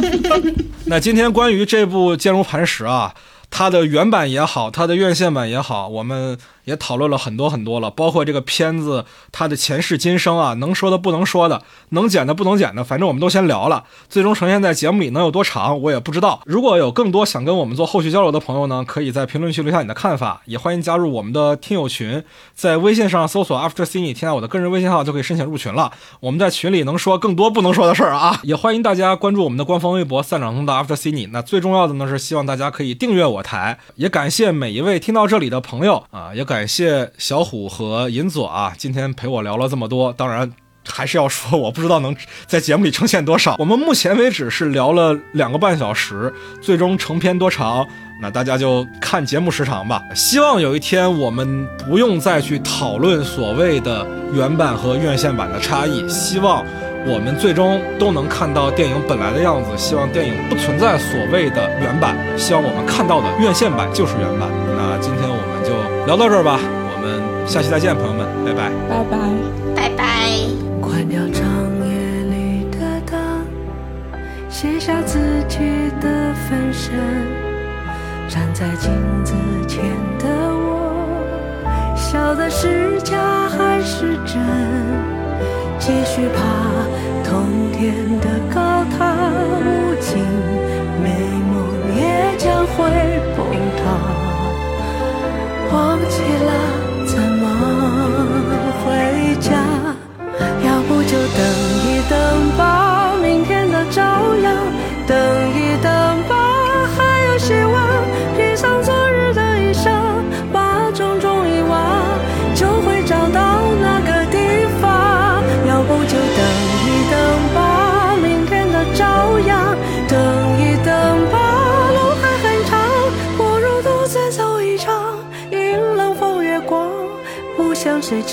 [laughs] 那今天关于这部《坚如磐石》啊，它的原版也好，它的院线版也好，我们。也讨论了很多很多了，包括这个片子它的前世今生啊，能说的不能说的，能剪的不能剪的，反正我们都先聊了。最终呈现在节目里能有多长，我也不知道。如果有更多想跟我们做后续交流的朋友呢，可以在评论区留下你的看法，也欢迎加入我们的听友群，在微信上搜索 After c i n e 添加我的个人微信号就可以申请入群了。我们在群里能说更多不能说的事儿啊，也欢迎大家关注我们的官方微博散场通的 After c i n e 那最重要的呢是希望大家可以订阅我台，也感谢每一位听到这里的朋友啊，也。感感谢小虎和银佐啊，今天陪我聊了这么多。当然，还是要说，我不知道能在节目里呈现多少。我们目前为止是聊了两个半小时，最终成片多长，那大家就看节目时长吧。希望有一天我们不用再去讨论所谓的原版和院线版的差异。希望我们最终都能看到电影本来的样子。希望电影不存在所谓的原版。希望我们看到的院线版。就是原版。那今天我们。就聊到这儿吧，我们下期再见，朋友们，拜拜，拜拜，拜拜。关掉长夜里的灯，卸下自己的分身，站在镜子前的我，笑的是假还是真？继续爬天的高塔，无尽美梦也将会崩塌。忘记了怎么回家，要不就等一等吧，明天的朝阳等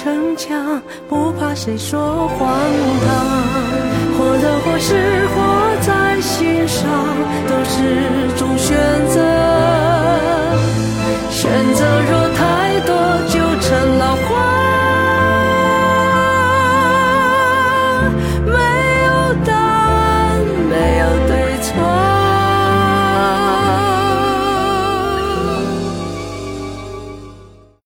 逞强不怕谁说荒唐或得或失活在心上都是种选择。选择若太